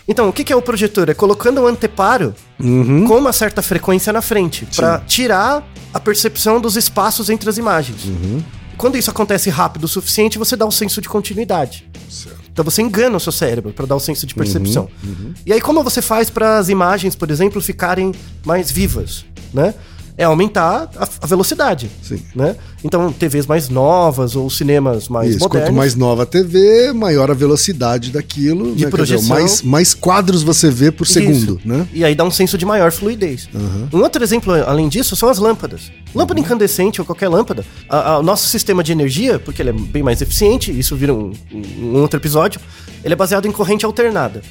[SPEAKER 3] Então, o que é o projetor? É colocando um anteparo
[SPEAKER 1] Uhum.
[SPEAKER 3] com uma certa frequência na frente, pra tirar a percepção dos espaços entre as imagens.
[SPEAKER 1] Uhum.
[SPEAKER 3] Quando isso acontece rápido o suficiente, você dá um senso de continuidade.
[SPEAKER 1] Certo.
[SPEAKER 3] Então você engana o seu cérebro pra dar o senso de percepção.
[SPEAKER 1] Uhum,
[SPEAKER 3] E aí como você faz para as imagens, por exemplo, ficarem mais vivas, né? É aumentar a, a velocidade,
[SPEAKER 1] Sim.
[SPEAKER 3] né? Então TVs mais novas ou cinemas mais
[SPEAKER 1] Isso,
[SPEAKER 3] modernos.
[SPEAKER 1] quanto mais nova a TV, maior a velocidade daquilo.
[SPEAKER 3] De
[SPEAKER 1] né? Quer dizer,
[SPEAKER 3] projeção.
[SPEAKER 1] mais, mais quadros você vê por segundo,
[SPEAKER 3] Isso.
[SPEAKER 1] né?
[SPEAKER 3] E aí dá um senso de maior fluidez. Um outro exemplo, além disso, são as lâmpadas. Lâmpada incandescente ou qualquer lâmpada, a- a- o nosso sistema de energia, porque ele é bem mais eficiente, isso vira um, um outro episódio, ele é baseado em corrente alternada.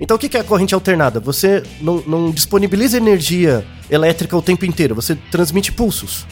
[SPEAKER 3] Então o que é a corrente alternada? Você não, não disponibiliza energia elétrica o tempo inteiro, você transmite pulsos.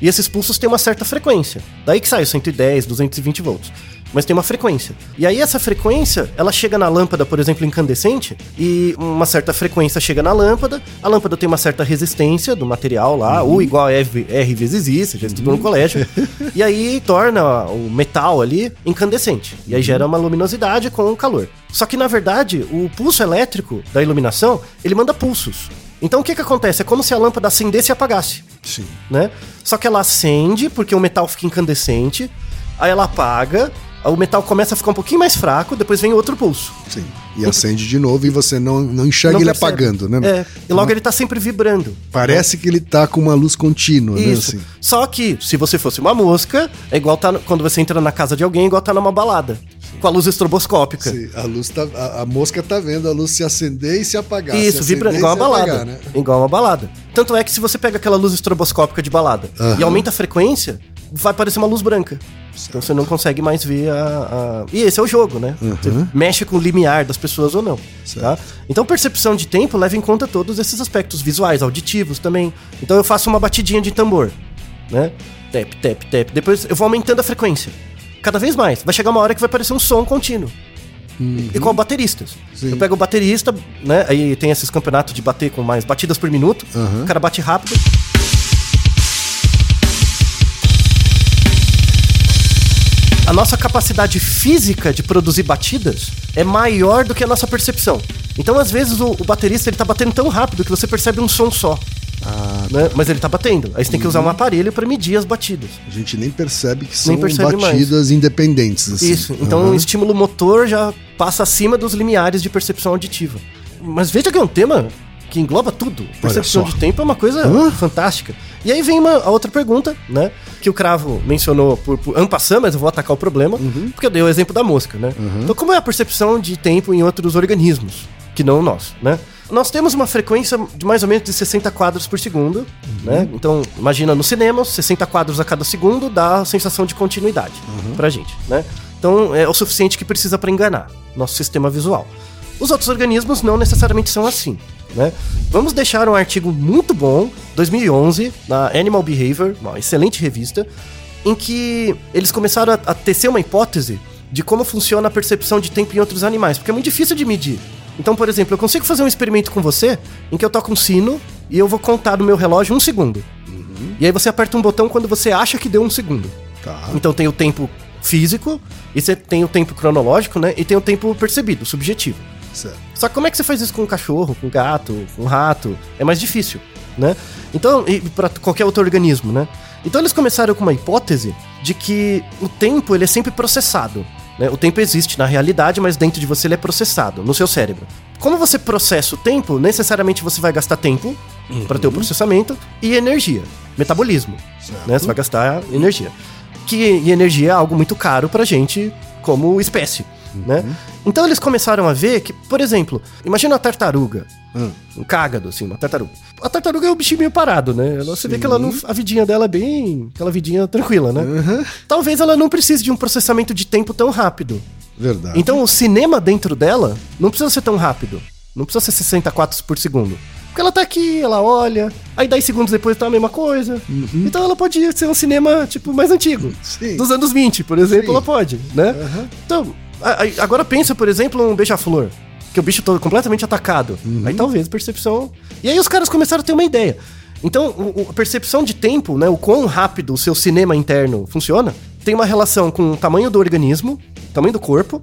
[SPEAKER 3] E esses pulsos têm uma certa frequência. Daí que sai o 110, 220 volts. Mas tem uma frequência. E aí essa frequência, ela chega na lâmpada, por exemplo, incandescente, e uma certa frequência chega na lâmpada, a lâmpada tem uma certa resistência do material lá, U igual a R, R vezes I, você já estudou no colégio. e aí torna o metal ali incandescente. E aí gera uma luminosidade com o calor. Só que na verdade, o pulso elétrico da iluminação, ele manda pulsos. Então o que que acontece? É como se a lâmpada acendesse e apagasse
[SPEAKER 1] Sim.
[SPEAKER 3] né? Só que ela acende porque o metal fica incandescente, aí ela apaga, o metal começa a ficar um pouquinho mais fraco, depois vem outro pulso.
[SPEAKER 1] Sim. E acende de novo e você não, não enxerga
[SPEAKER 3] Não
[SPEAKER 1] ele
[SPEAKER 3] percebe.
[SPEAKER 1] apagando, né?
[SPEAKER 3] É, e logo ele tá sempre vibrando.
[SPEAKER 1] Parece que ele tá com uma luz contínua, né?
[SPEAKER 3] Isso.
[SPEAKER 1] Assim.
[SPEAKER 3] Só que, se você fosse uma mosca, é igual tá quando você entra na casa de alguém, é igual tá numa balada. Com a luz estroboscópica.
[SPEAKER 1] Sim, a luz tá. A, a mosca tá vendo a luz se acender e se apagar. se
[SPEAKER 3] Isso,
[SPEAKER 1] acender
[SPEAKER 3] vibrando,
[SPEAKER 1] e
[SPEAKER 3] igual
[SPEAKER 1] se
[SPEAKER 3] uma balada.
[SPEAKER 1] apagar, né?
[SPEAKER 3] Igual uma balada. Tanto é que se você pega aquela luz estroboscópica de balada
[SPEAKER 1] Aham.
[SPEAKER 3] e aumenta a frequência, vai parecer uma luz branca. Então você não consegue mais ver a. a- E esse é o jogo, né? Você mexe com o limiar das pessoas ou não. Tá? Então percepção de tempo leva em conta todos esses aspectos visuais, auditivos também. Então eu faço uma batidinha de tambor, né? tap, tap, tap. Depois eu vou aumentando a frequência. Cada vez mais. Vai chegar uma hora que vai aparecer um som contínuo. Igual bateristas.
[SPEAKER 1] Sim.
[SPEAKER 3] Eu pego o baterista, né? Aí tem esses campeonatos de bater com mais batidas por minuto.
[SPEAKER 1] Aham.
[SPEAKER 3] O cara bate rápido. A nossa capacidade física de produzir batidas é maior do que a nossa percepção. Então, às vezes, o, o baterista ele tá batendo tão rápido que você percebe um som só.
[SPEAKER 1] Ah,
[SPEAKER 3] né? Mas ele tá batendo. Aí você tem que usar um aparelho para medir as batidas.
[SPEAKER 1] a gente nem percebe que são
[SPEAKER 3] percebe
[SPEAKER 1] batidas independentes. Assim.
[SPEAKER 3] Isso. Então
[SPEAKER 1] Aham.
[SPEAKER 3] o estímulo motor já passa acima dos limiares de percepção auditiva. Mas veja que é um tema que engloba tudo. Percepção de tempo é uma coisa
[SPEAKER 1] Hã?
[SPEAKER 3] fantástica. E aí vem uma, a outra pergunta, né? Que o Cravo mencionou por, por ampassando, mas eu vou atacar o problema,
[SPEAKER 1] Uhum.
[SPEAKER 3] porque eu dei o exemplo da mosca, né? Então, como é a percepção de tempo em outros organismos, que não o nosso, né? Nós temos uma frequência de mais ou menos de 60 quadros por segundo,
[SPEAKER 1] Uhum.
[SPEAKER 3] né? Então, imagina no cinema, 60 quadros a cada segundo dá a sensação de continuidade
[SPEAKER 1] Uhum.
[SPEAKER 3] pra gente, né? Então, é o suficiente que precisa para enganar nosso sistema visual. Os outros organismos não necessariamente são assim, né? Vamos deixar um artigo muito bom, 2011, na Animal Behavior, uma excelente revista, em que eles começaram a, a tecer uma hipótese de como funciona a percepção de tempo em outros animais, porque é muito difícil de medir. Então, por exemplo, eu consigo fazer um experimento com você em que eu toco um sino e eu vou contar no meu relógio um segundo. E aí você aperta um botão quando você acha que deu um segundo.
[SPEAKER 1] Tá.
[SPEAKER 3] Então tem o tempo físico, e você tem o tempo cronológico, né? E tem o tempo percebido, subjetivo.
[SPEAKER 1] Certo.
[SPEAKER 3] Só que como é que você faz isso com um cachorro, com um gato, com um rato? É mais difícil, né? Então, e para qualquer outro organismo, né? Então eles começaram com uma hipótese de que o tempo ele é sempre processado. Né? O tempo existe na realidade, mas dentro de você ele é processado, no seu cérebro. Como você processa o tempo, necessariamente você vai gastar tempo para ter o processamento e energia, metabolismo.
[SPEAKER 1] Certo.
[SPEAKER 3] Né? Você vai gastar energia. Que, e energia é algo muito caro pra gente como espécie. Né? Então eles começaram a ver que, por exemplo, imagina uma tartaruga.
[SPEAKER 1] Hum.
[SPEAKER 3] Um cágado, assim, uma tartaruga. A tartaruga é um bichinho meio parado, né? Ela- Você vê que ela não. A vidinha dela é bem. aquela vidinha tranquila, né?
[SPEAKER 1] Aham.
[SPEAKER 3] Talvez ela não precise de um processamento de tempo tão rápido.
[SPEAKER 1] Verdade.
[SPEAKER 3] Então o cinema dentro dela não precisa ser tão rápido. Não precisa ser 60 quadros por segundo. Porque ela tá aqui, ela olha, aí 10 segundos depois tá a mesma coisa. Então ela pode ser um cinema, tipo, mais antigo.
[SPEAKER 1] Sim.
[SPEAKER 3] Dos anos 20, por exemplo,
[SPEAKER 1] Sim.
[SPEAKER 3] ela pode, né?
[SPEAKER 1] Aham.
[SPEAKER 3] Então, a- a- agora pensa, por exemplo, um beija-flor. Que o bicho todo completamente atacado. Aí talvez percepção. E aí os caras começaram a ter uma ideia. Então, o- a percepção de tempo, né? O quão rápido o seu cinema interno funciona, tem uma relação com o tamanho do organismo, tamanho do corpo,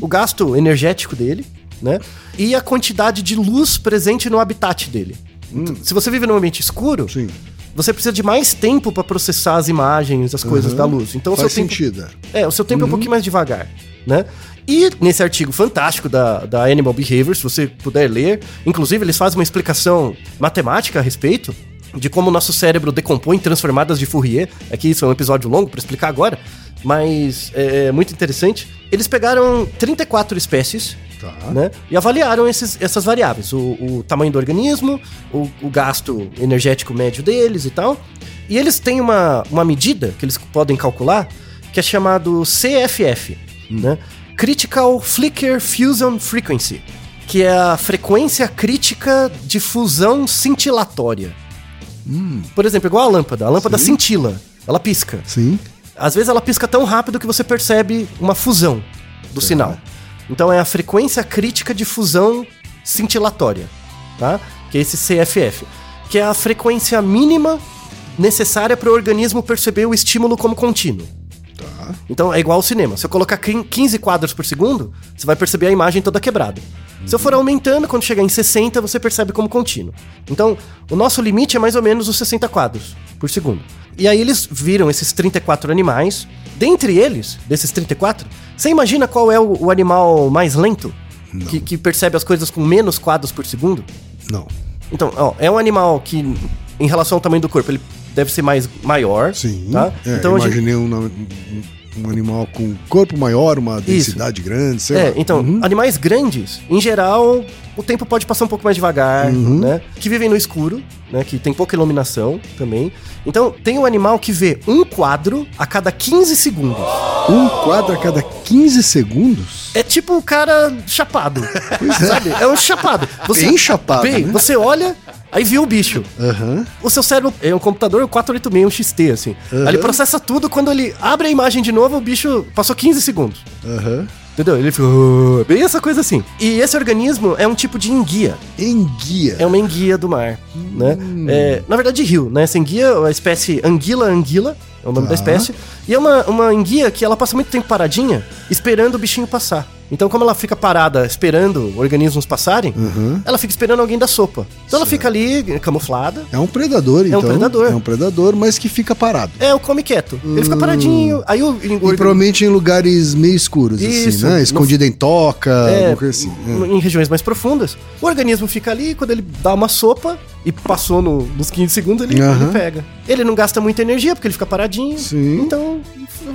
[SPEAKER 3] o gasto energético dele, né? E a quantidade de luz presente no habitat dele. Então, Se você vive num ambiente escuro,
[SPEAKER 1] Sim.
[SPEAKER 3] Você precisa de mais tempo para processar as imagens, as coisas
[SPEAKER 1] Aham.
[SPEAKER 3] da luz. Então, o
[SPEAKER 1] Faz
[SPEAKER 3] seu tempo
[SPEAKER 1] sentido.
[SPEAKER 3] é, o seu tempo é um pouquinho mais devagar, né? E nesse artigo fantástico da, da Animal Behavior, se você puder ler, inclusive eles fazem uma explicação matemática a respeito de como o nosso cérebro decompõe transformadas de Fourier. Aqui isso é um episódio longo para explicar agora, mas é muito interessante. Eles pegaram 34 espécies
[SPEAKER 1] Tá.
[SPEAKER 3] né? E avaliaram esses, essas variáveis, o, o tamanho do organismo, o, o gasto energético médio deles e tal. E eles têm uma, uma medida que eles podem calcular que é chamado CFF, né? Critical Flicker Fusion Frequency, que é a frequência crítica de fusão cintilatória. Por exemplo, igual a lâmpada, a lâmpada
[SPEAKER 1] Sim.
[SPEAKER 3] cintila, ela pisca.
[SPEAKER 1] Sim.
[SPEAKER 3] Às vezes ela pisca tão rápido que você percebe uma fusão do sinal. Então é a frequência crítica de fusão cintilatória, tá? Que é esse CFF, que é a frequência mínima necessária para o organismo perceber o estímulo como contínuo.
[SPEAKER 1] Tá.
[SPEAKER 3] Então é igual ao cinema. Se eu colocar quin- 15 quadros por segundo, você vai perceber a imagem toda quebrada. Se eu for aumentando, quando chegar em 60, você percebe como contínuo. Então, o nosso limite é mais ou menos os 60 quadros por segundo. E aí eles viram esses 34 animais. Dentre eles, desses 34, você imagina qual é o, o animal mais lento? Que, que percebe as coisas com menos quadros por segundo?
[SPEAKER 1] Não.
[SPEAKER 3] Então, ó, é um animal que, em relação ao tamanho do corpo, ele deve ser mais maior.
[SPEAKER 1] Sim.
[SPEAKER 3] Tá?
[SPEAKER 1] É,
[SPEAKER 3] então, a gente-
[SPEAKER 1] imaginei um, um- um animal com corpo maior, uma densidade grande, sei
[SPEAKER 3] É,
[SPEAKER 1] lá.
[SPEAKER 3] então,
[SPEAKER 1] Uhum.
[SPEAKER 3] animais grandes, em geral, o tempo pode passar um pouco mais devagar,
[SPEAKER 1] Uhum.
[SPEAKER 3] né? Que vivem no escuro, né? Que tem pouca iluminação também. Então, tem um animal que vê um quadro a cada 15 segundos.
[SPEAKER 1] Um quadro a cada 15 segundos?
[SPEAKER 3] É tipo o cara chapado. sabe? É um chapado.
[SPEAKER 1] Bem chapado,
[SPEAKER 3] Bem,
[SPEAKER 1] né?
[SPEAKER 3] você olha Aí viu o bicho.
[SPEAKER 1] Aham.
[SPEAKER 3] O seu cérebro é um computador 486, um XT, assim.
[SPEAKER 1] Aham.
[SPEAKER 3] Aí ele processa tudo, quando ele abre a imagem de novo, o bicho passou 15 segundos.
[SPEAKER 1] Aham.
[SPEAKER 3] Entendeu? Ele ficou. Bem essa coisa assim. E esse organismo é um tipo de enguia.
[SPEAKER 1] Enguia.
[SPEAKER 3] É uma enguia do mar, né?
[SPEAKER 1] Hum.
[SPEAKER 3] É, na verdade, de rio, né? Essa enguia é a espécie Anguila anguila, é o nome
[SPEAKER 1] Tá.
[SPEAKER 3] da espécie. E é uma, uma enguia que ela passa muito tempo paradinha, esperando o bichinho passar. Então, como ela fica parada esperando organismos passarem,
[SPEAKER 1] Uhum.
[SPEAKER 3] ela fica esperando alguém da sopa. Então ela fica ali camuflada.
[SPEAKER 1] É um predador, então.
[SPEAKER 3] predador.
[SPEAKER 1] É um predador, mas que fica parado.
[SPEAKER 3] É, o come quieto. Ele fica paradinho. Aí o,
[SPEAKER 1] Hum. E
[SPEAKER 3] organ-
[SPEAKER 1] provavelmente em lugares meio escuros,
[SPEAKER 3] Isso,
[SPEAKER 1] assim, né?
[SPEAKER 3] no-
[SPEAKER 1] Escondido em toca,
[SPEAKER 3] É,
[SPEAKER 1] assim. É.
[SPEAKER 3] em regiões mais profundas. O organismo fica ali, quando ele dá uma sopa e passou no- nos 15 segundos, ele,
[SPEAKER 1] Aham.
[SPEAKER 3] ele pega. Ele não gasta muita energia, porque ele fica paradinho.
[SPEAKER 1] Sim.
[SPEAKER 3] Então,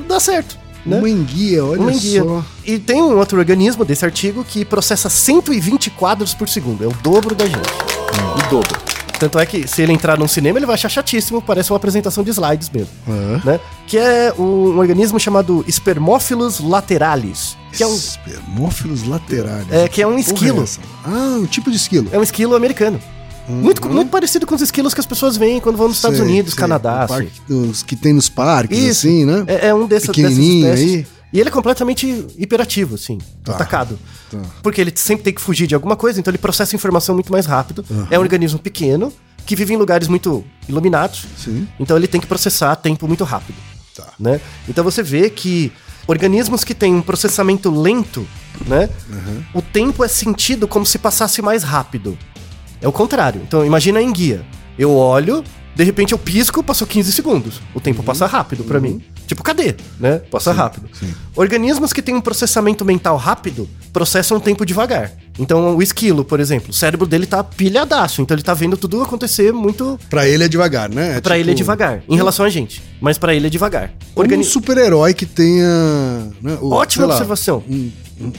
[SPEAKER 3] dá certo. Né?
[SPEAKER 1] Uma enguia, olha
[SPEAKER 3] Uma enguia.
[SPEAKER 1] só.
[SPEAKER 3] E tem um outro organismo desse artigo que processa 120 quadros por segundo. É o dobro da gente. O dobro. Tanto é que se ele entrar num cinema, ele vai achar chatíssimo, parece uma apresentação de slides mesmo.
[SPEAKER 1] Ah.
[SPEAKER 3] Né? Que é um organismo chamado Spermófilos lateralis. Que é um,
[SPEAKER 1] Espermófilos laterais.
[SPEAKER 3] É, que é um
[SPEAKER 1] Porra
[SPEAKER 3] esquilo.
[SPEAKER 1] essa? Ah, um tipo de esquilo.
[SPEAKER 3] é um esquilo americano. Muito, muito parecido com os esquilos que as pessoas veem quando vão nos Estados
[SPEAKER 1] Sei,
[SPEAKER 3] Unidos,
[SPEAKER 1] sei.
[SPEAKER 3] Canadá. Assim.
[SPEAKER 1] dos que tem nos parques,
[SPEAKER 3] Isso.
[SPEAKER 1] assim, né?
[SPEAKER 3] É, é um desses, dessas
[SPEAKER 1] Pequenininho
[SPEAKER 3] espécies.
[SPEAKER 1] aí.
[SPEAKER 3] E ele é completamente hiperativo, assim,
[SPEAKER 1] Tá.
[SPEAKER 3] atacado.
[SPEAKER 1] Tá.
[SPEAKER 3] Porque ele sempre tem que fugir de alguma coisa, então ele processa informação muito mais rápido. É um organismo pequeno, que vive em lugares muito iluminados.
[SPEAKER 1] Sim.
[SPEAKER 3] Então ele tem que processar a tempo muito rápido.
[SPEAKER 1] Tá.
[SPEAKER 3] Né? Então você vê que organismos que têm um processamento lento, né? O tempo é sentido como se passasse mais rápido. É o contrário. Então imagina a enguia. Eu olho, de repente eu pisco, passou 15 segundos. O tempo passa rápido pra mim. Tipo, cadê? Né? Passa rápido.
[SPEAKER 1] sim.
[SPEAKER 3] Organismos que têm um processamento mental rápido processam o tempo devagar. Então, o esquilo, por exemplo, o cérebro dele tá pilhadaço, então ele tá vendo tudo acontecer muito
[SPEAKER 1] Pra ele é devagar, né? É
[SPEAKER 3] Pra ele é
[SPEAKER 1] tipo
[SPEAKER 3] devagar, em relação a gente. Mas pra ele é devagar. Organi-
[SPEAKER 1] um super-herói que tenha. né, o-
[SPEAKER 3] Ótima
[SPEAKER 1] sei lá,
[SPEAKER 3] observação.
[SPEAKER 1] Um,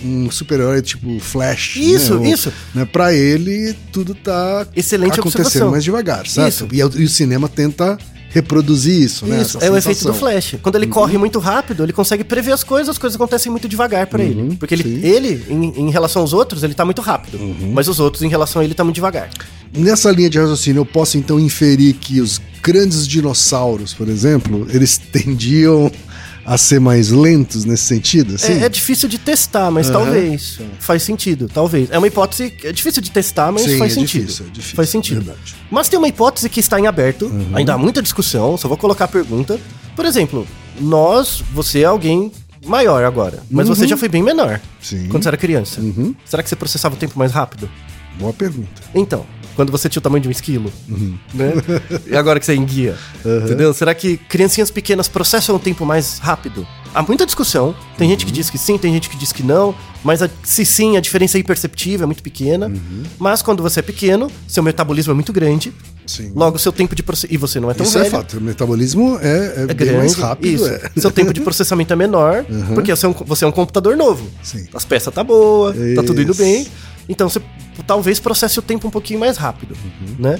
[SPEAKER 1] um- super-herói tipo Flash.
[SPEAKER 3] Isso,
[SPEAKER 1] né?
[SPEAKER 3] Isso.
[SPEAKER 1] Né, pra ele, tudo tá
[SPEAKER 3] Excelente
[SPEAKER 1] acontecendo
[SPEAKER 3] observação.
[SPEAKER 1] mais devagar, certo?
[SPEAKER 3] Isso.
[SPEAKER 1] O- e o cinema tenta reproduzir isso, né?
[SPEAKER 3] Isso, é o efeito do. Flash. Quando ele corre muito rápido, ele consegue prever as coisas, as coisas acontecem muito devagar pra ele. Porque ele,
[SPEAKER 1] sim.
[SPEAKER 3] ele em, em relação aos outros, ele tá muito rápido. Mas os outros, em relação a ele, tá muito devagar.
[SPEAKER 1] Nessa linha de raciocínio, eu posso então inferir que os grandes dinossauros, por exemplo, eles tendiam a ser mais lentos nesse sentido, assim?
[SPEAKER 3] É, é difícil de testar, mas
[SPEAKER 1] Aham.
[SPEAKER 3] talvez. Faz sentido, talvez. É uma hipótese que é difícil de testar, mas
[SPEAKER 1] Sim,
[SPEAKER 3] faz
[SPEAKER 1] é
[SPEAKER 3] sentido.
[SPEAKER 1] difícil, é difícil,
[SPEAKER 3] faz sentido.
[SPEAKER 1] verdade.
[SPEAKER 3] Mas tem uma hipótese que está em aberto, ainda há muita discussão, só vou colocar a pergunta. Por exemplo, nós, você é alguém maior agora, mas você já foi bem menor
[SPEAKER 1] Uhum. Sim.
[SPEAKER 3] quando você era criança.
[SPEAKER 1] Uhum.
[SPEAKER 3] Será que você processava o tempo mais rápido?
[SPEAKER 1] Boa pergunta.
[SPEAKER 3] Então, quando você tinha o tamanho de um esquilo,
[SPEAKER 1] Uhum.
[SPEAKER 3] né? E agora que você é enguia, entendeu? Será que criancinhas pequenas processam o tempo mais rápido? Há muita discussão. Tem
[SPEAKER 1] Uhum.
[SPEAKER 3] gente que diz que sim, tem gente que diz que não. Mas a- se sim, a diferença é imperceptível, é muito pequena.
[SPEAKER 1] Uhum.
[SPEAKER 3] Mas quando você é pequeno, seu metabolismo é muito grande.
[SPEAKER 1] Sim.
[SPEAKER 3] Logo, seu tempo de processamento... E você não é tão
[SPEAKER 1] Isso
[SPEAKER 3] velho.
[SPEAKER 1] é fato. O metabolismo é, é,
[SPEAKER 3] É
[SPEAKER 1] bem
[SPEAKER 3] grande.
[SPEAKER 1] mais rápido.
[SPEAKER 3] Isso.
[SPEAKER 1] É.
[SPEAKER 3] Seu tempo de processamento é menor, porque você é, um, você é um computador novo.
[SPEAKER 1] Sim.
[SPEAKER 3] As peças tá boa, tá tudo indo
[SPEAKER 1] Isso.
[SPEAKER 3] bem. Então você talvez processe o tempo um pouquinho mais rápido, né?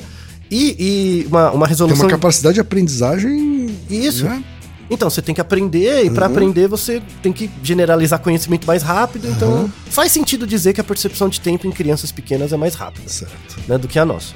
[SPEAKER 3] E, e uma, uma
[SPEAKER 1] Uhum. Tem
[SPEAKER 3] resolução...
[SPEAKER 1] uma capacidade de aprendizagem.
[SPEAKER 3] Isso.
[SPEAKER 1] né?
[SPEAKER 3] Então, você tem que aprender, e
[SPEAKER 1] Uhum.
[SPEAKER 3] pra aprender você tem que generalizar conhecimento mais rápido. Então, faz sentido dizer que a percepção de tempo em crianças pequenas é mais rápida,
[SPEAKER 1] Certo.
[SPEAKER 3] né, do que a nossa.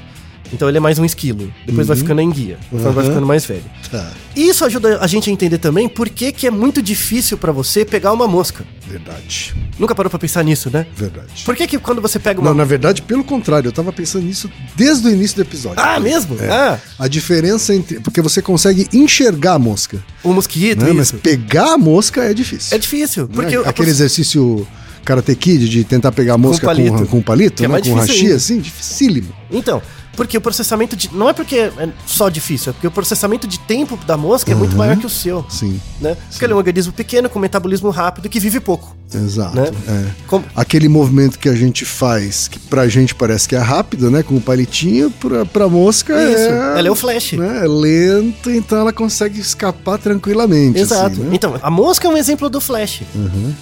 [SPEAKER 3] Então, ele é mais um esquilo. Depois vai ficando em guia, conforme vai
[SPEAKER 1] Uhum.
[SPEAKER 3] ficando mais velho.
[SPEAKER 1] Tá.
[SPEAKER 3] Isso ajuda a gente a entender também por que, que é muito difícil pra você pegar uma mosca.
[SPEAKER 1] Verdade.
[SPEAKER 3] Nunca parou pra pensar nisso, né?
[SPEAKER 1] Verdade.
[SPEAKER 3] Por que, que quando você pega uma.
[SPEAKER 1] Não, na verdade, pelo contrário, eu tava pensando nisso desde o início do episódio.
[SPEAKER 3] Ah, mesmo?
[SPEAKER 1] É.
[SPEAKER 3] Ah,
[SPEAKER 1] A diferença entre. Porque você consegue enxergar a mosca.
[SPEAKER 3] o mosquito,
[SPEAKER 1] Né? Mas pegar a mosca é difícil.
[SPEAKER 3] É difícil, porque.
[SPEAKER 1] Né? Aquele exercício Karate Kid de tentar pegar a mosca com,
[SPEAKER 3] palito.
[SPEAKER 1] com, palito,
[SPEAKER 3] Que é
[SPEAKER 1] né?
[SPEAKER 3] mais
[SPEAKER 1] com
[SPEAKER 3] ainda.
[SPEAKER 1] assim, dificílimo.
[SPEAKER 3] Então, porque o processamento de. Não é porque é só difícil, é porque o processamento de tempo da mosca é muito maior que o seu.
[SPEAKER 1] Sim,
[SPEAKER 3] Né? Porque ele é um organismo pequeno, com metabolismo rápido que vive pouco.
[SPEAKER 1] Exato.
[SPEAKER 3] Né?
[SPEAKER 1] é.
[SPEAKER 3] Como-
[SPEAKER 1] Aquele movimento que a gente faz, que pra gente parece que é rápido, né? Com o palitinho, pra, pra mosca
[SPEAKER 3] Isso,
[SPEAKER 1] é...
[SPEAKER 3] ela é o flash.
[SPEAKER 1] Né? É lento, então ela consegue escapar tranquilamente.
[SPEAKER 3] Exato.
[SPEAKER 1] assim, né?
[SPEAKER 3] Então, a mosca é um exemplo do Flash.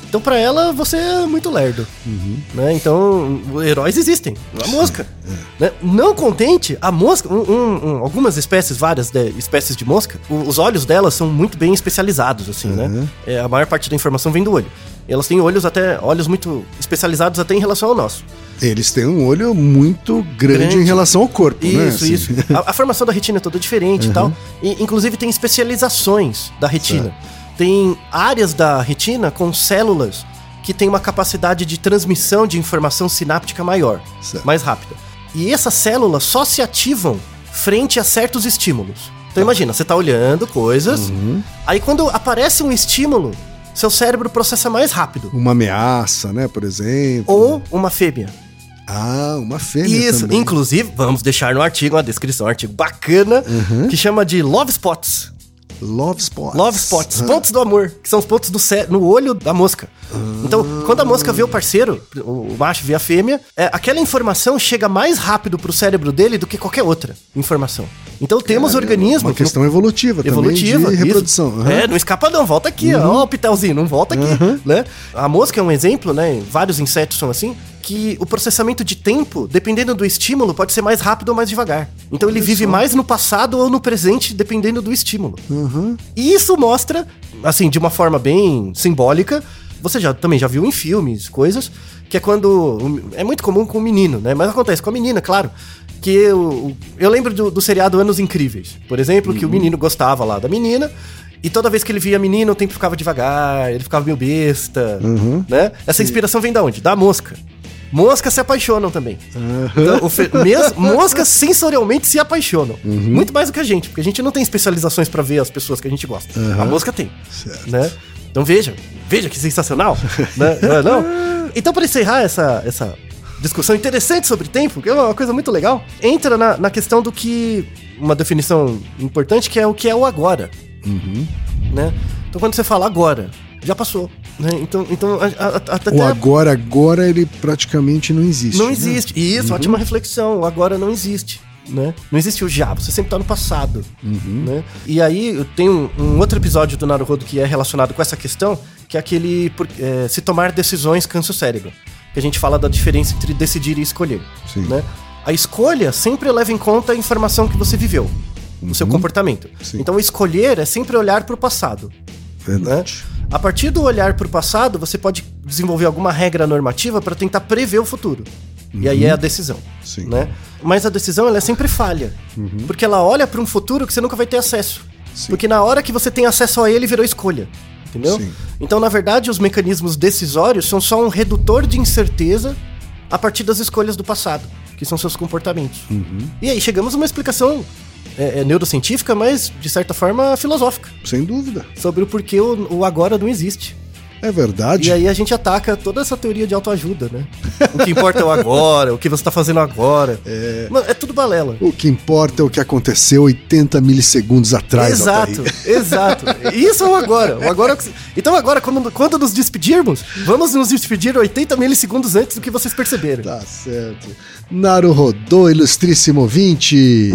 [SPEAKER 3] Então, pra ela, você é muito lerdo.
[SPEAKER 1] Uhum.
[SPEAKER 3] Né? Então, heróis existem. A mosca. Né? Não contente, a mosca, um- um- um- algumas espécies, várias de- espécies de mosca, os olhos delas são muito bem especializados, assim, né? É, a maior parte da informação vem do olho. Elas têm olhos até olhos muito especializados até em relação ao nosso.
[SPEAKER 1] Eles têm um olho muito grande,
[SPEAKER 3] Grande.
[SPEAKER 1] em relação ao corpo, né?
[SPEAKER 3] Isso,
[SPEAKER 1] Assim.
[SPEAKER 3] isso. A, a formação da retina é toda diferente e tal. E, inclusive tem especializações da retina. Tem áreas da retina com células que têm uma capacidade de transmissão de informação sináptica maior,
[SPEAKER 1] Certo.
[SPEAKER 3] mais rápida. E essas células só se ativam frente a certos estímulos. Então imagina, você tá olhando coisas, aí quando aparece um estímulo, seu cérebro processa mais rápido.
[SPEAKER 1] Uma ameaça, né, por exemplo.
[SPEAKER 3] Ou uma fêmea.
[SPEAKER 1] Ah, uma fêmea
[SPEAKER 3] Isso,
[SPEAKER 1] também.
[SPEAKER 3] inclusive, vamos deixar no artigo uma descrição, um artigo bacana,
[SPEAKER 1] Uhum.
[SPEAKER 3] que chama de Love Spots.
[SPEAKER 1] Love spots.
[SPEAKER 3] Love Spots,
[SPEAKER 1] Ah,
[SPEAKER 3] pontos do amor, que são os pontos do cé- no olho da mosca. Então, quando a mosca vê o parceiro, o macho vê a fêmea, é, aquela informação chega mais rápido pro cérebro dele do que qualquer outra informação. Então, temos organismos...
[SPEAKER 1] Uma
[SPEAKER 3] que não-
[SPEAKER 1] questão evolutiva,
[SPEAKER 3] evolutiva.
[SPEAKER 1] também de reprodução. Aham. Uhum.
[SPEAKER 3] É, não escapa não, volta aqui, ó, ó, pitelzinho, não volta aqui, né? A mosca é um exemplo, né? Vários insetos são assim, que o processamento de tempo, dependendo do estímulo, pode ser mais rápido ou mais devagar. Então ele vive mais no passado ou no presente, dependendo do estímulo.
[SPEAKER 1] Uhum.
[SPEAKER 3] E isso mostra, assim, de uma forma bem simbólica, você já também já viu em filmes, coisas, que é quando. É muito comum com o menino, né? Mas acontece com a menina, claro. Que eu, eu lembro do, do seriado Anos Incríveis, por exemplo, que o menino gostava lá da menina. E toda vez que ele via a menina, o tempo ficava devagar, ele ficava meio besta, né? Essa inspiração vem da onde? Da mosca. Moscas se apaixonam também. Então, o fe- mes- moscas sensorialmente se apaixonam. Muito mais do que a gente, porque a gente não tem especializações pra ver as pessoas que a gente gosta. A mosca tem.
[SPEAKER 1] Certo.
[SPEAKER 3] Né? Então veja, veja que sensacional. né? Não é não? Então, para encerrar essa, essa discussão interessante sobre tempo, que é uma coisa muito legal, entra na, na questão do que. Uma definição importante que é o que é o agora. Né? Então, quando você fala agora, já passou. Né? Então, então a- a- até
[SPEAKER 1] O agora, agora, ele praticamente não existe.
[SPEAKER 3] não
[SPEAKER 1] né?
[SPEAKER 3] existe. Isso, ótima reflexão. O agora não existe. Né? Não existe o já, você sempre tá no passado. Né? E aí eu tenho um, um outro episódio do Naruhodo que é relacionado com essa questão, que é aquele por- é, se tomar decisões cansa o cérebro. Que a gente fala da diferença entre decidir e escolher.
[SPEAKER 1] Sim.
[SPEAKER 3] Né? A escolha sempre leva em conta a informação que você viveu, o seu comportamento.
[SPEAKER 1] Sim.
[SPEAKER 3] Então escolher é sempre olhar para o passado né?
[SPEAKER 1] Verdade.
[SPEAKER 3] A partir do olhar para o passado, você pode desenvolver alguma regra normativa para tentar prever o futuro. E aí é a decisão.
[SPEAKER 1] Sim.
[SPEAKER 3] Né? Mas a decisão ela é sempre falha. Porque ela olha para um futuro que você nunca vai ter acesso.
[SPEAKER 1] Sim.
[SPEAKER 3] Porque na hora que você tem acesso a ele, virou escolha. Entendeu?
[SPEAKER 1] Sim.
[SPEAKER 3] Então, na verdade, os mecanismos decisórios são só um redutor de incerteza a partir das escolhas do passado, que são seus comportamentos. E aí chegamos a uma explicação é, é neurocientífica, mas de certa forma filosófica.
[SPEAKER 1] Sem dúvida.
[SPEAKER 3] Sobre o porquê o, o agora não existe.
[SPEAKER 1] É verdade.
[SPEAKER 3] E aí a gente ataca toda essa teoria de autoajuda, né? O que importa é o agora, o que você tá fazendo agora. É... Mano, é tudo balela.
[SPEAKER 1] O que importa é o que aconteceu 80 milissegundos atrás.
[SPEAKER 3] Exato, exato. Isso é o agora. O agora... É então agora, quando, quando nos despedirmos, vamos nos despedir 80 milissegundos antes do que vocês perceberam.
[SPEAKER 1] Tá certo. Naruhodô, ilustríssimo
[SPEAKER 2] 20.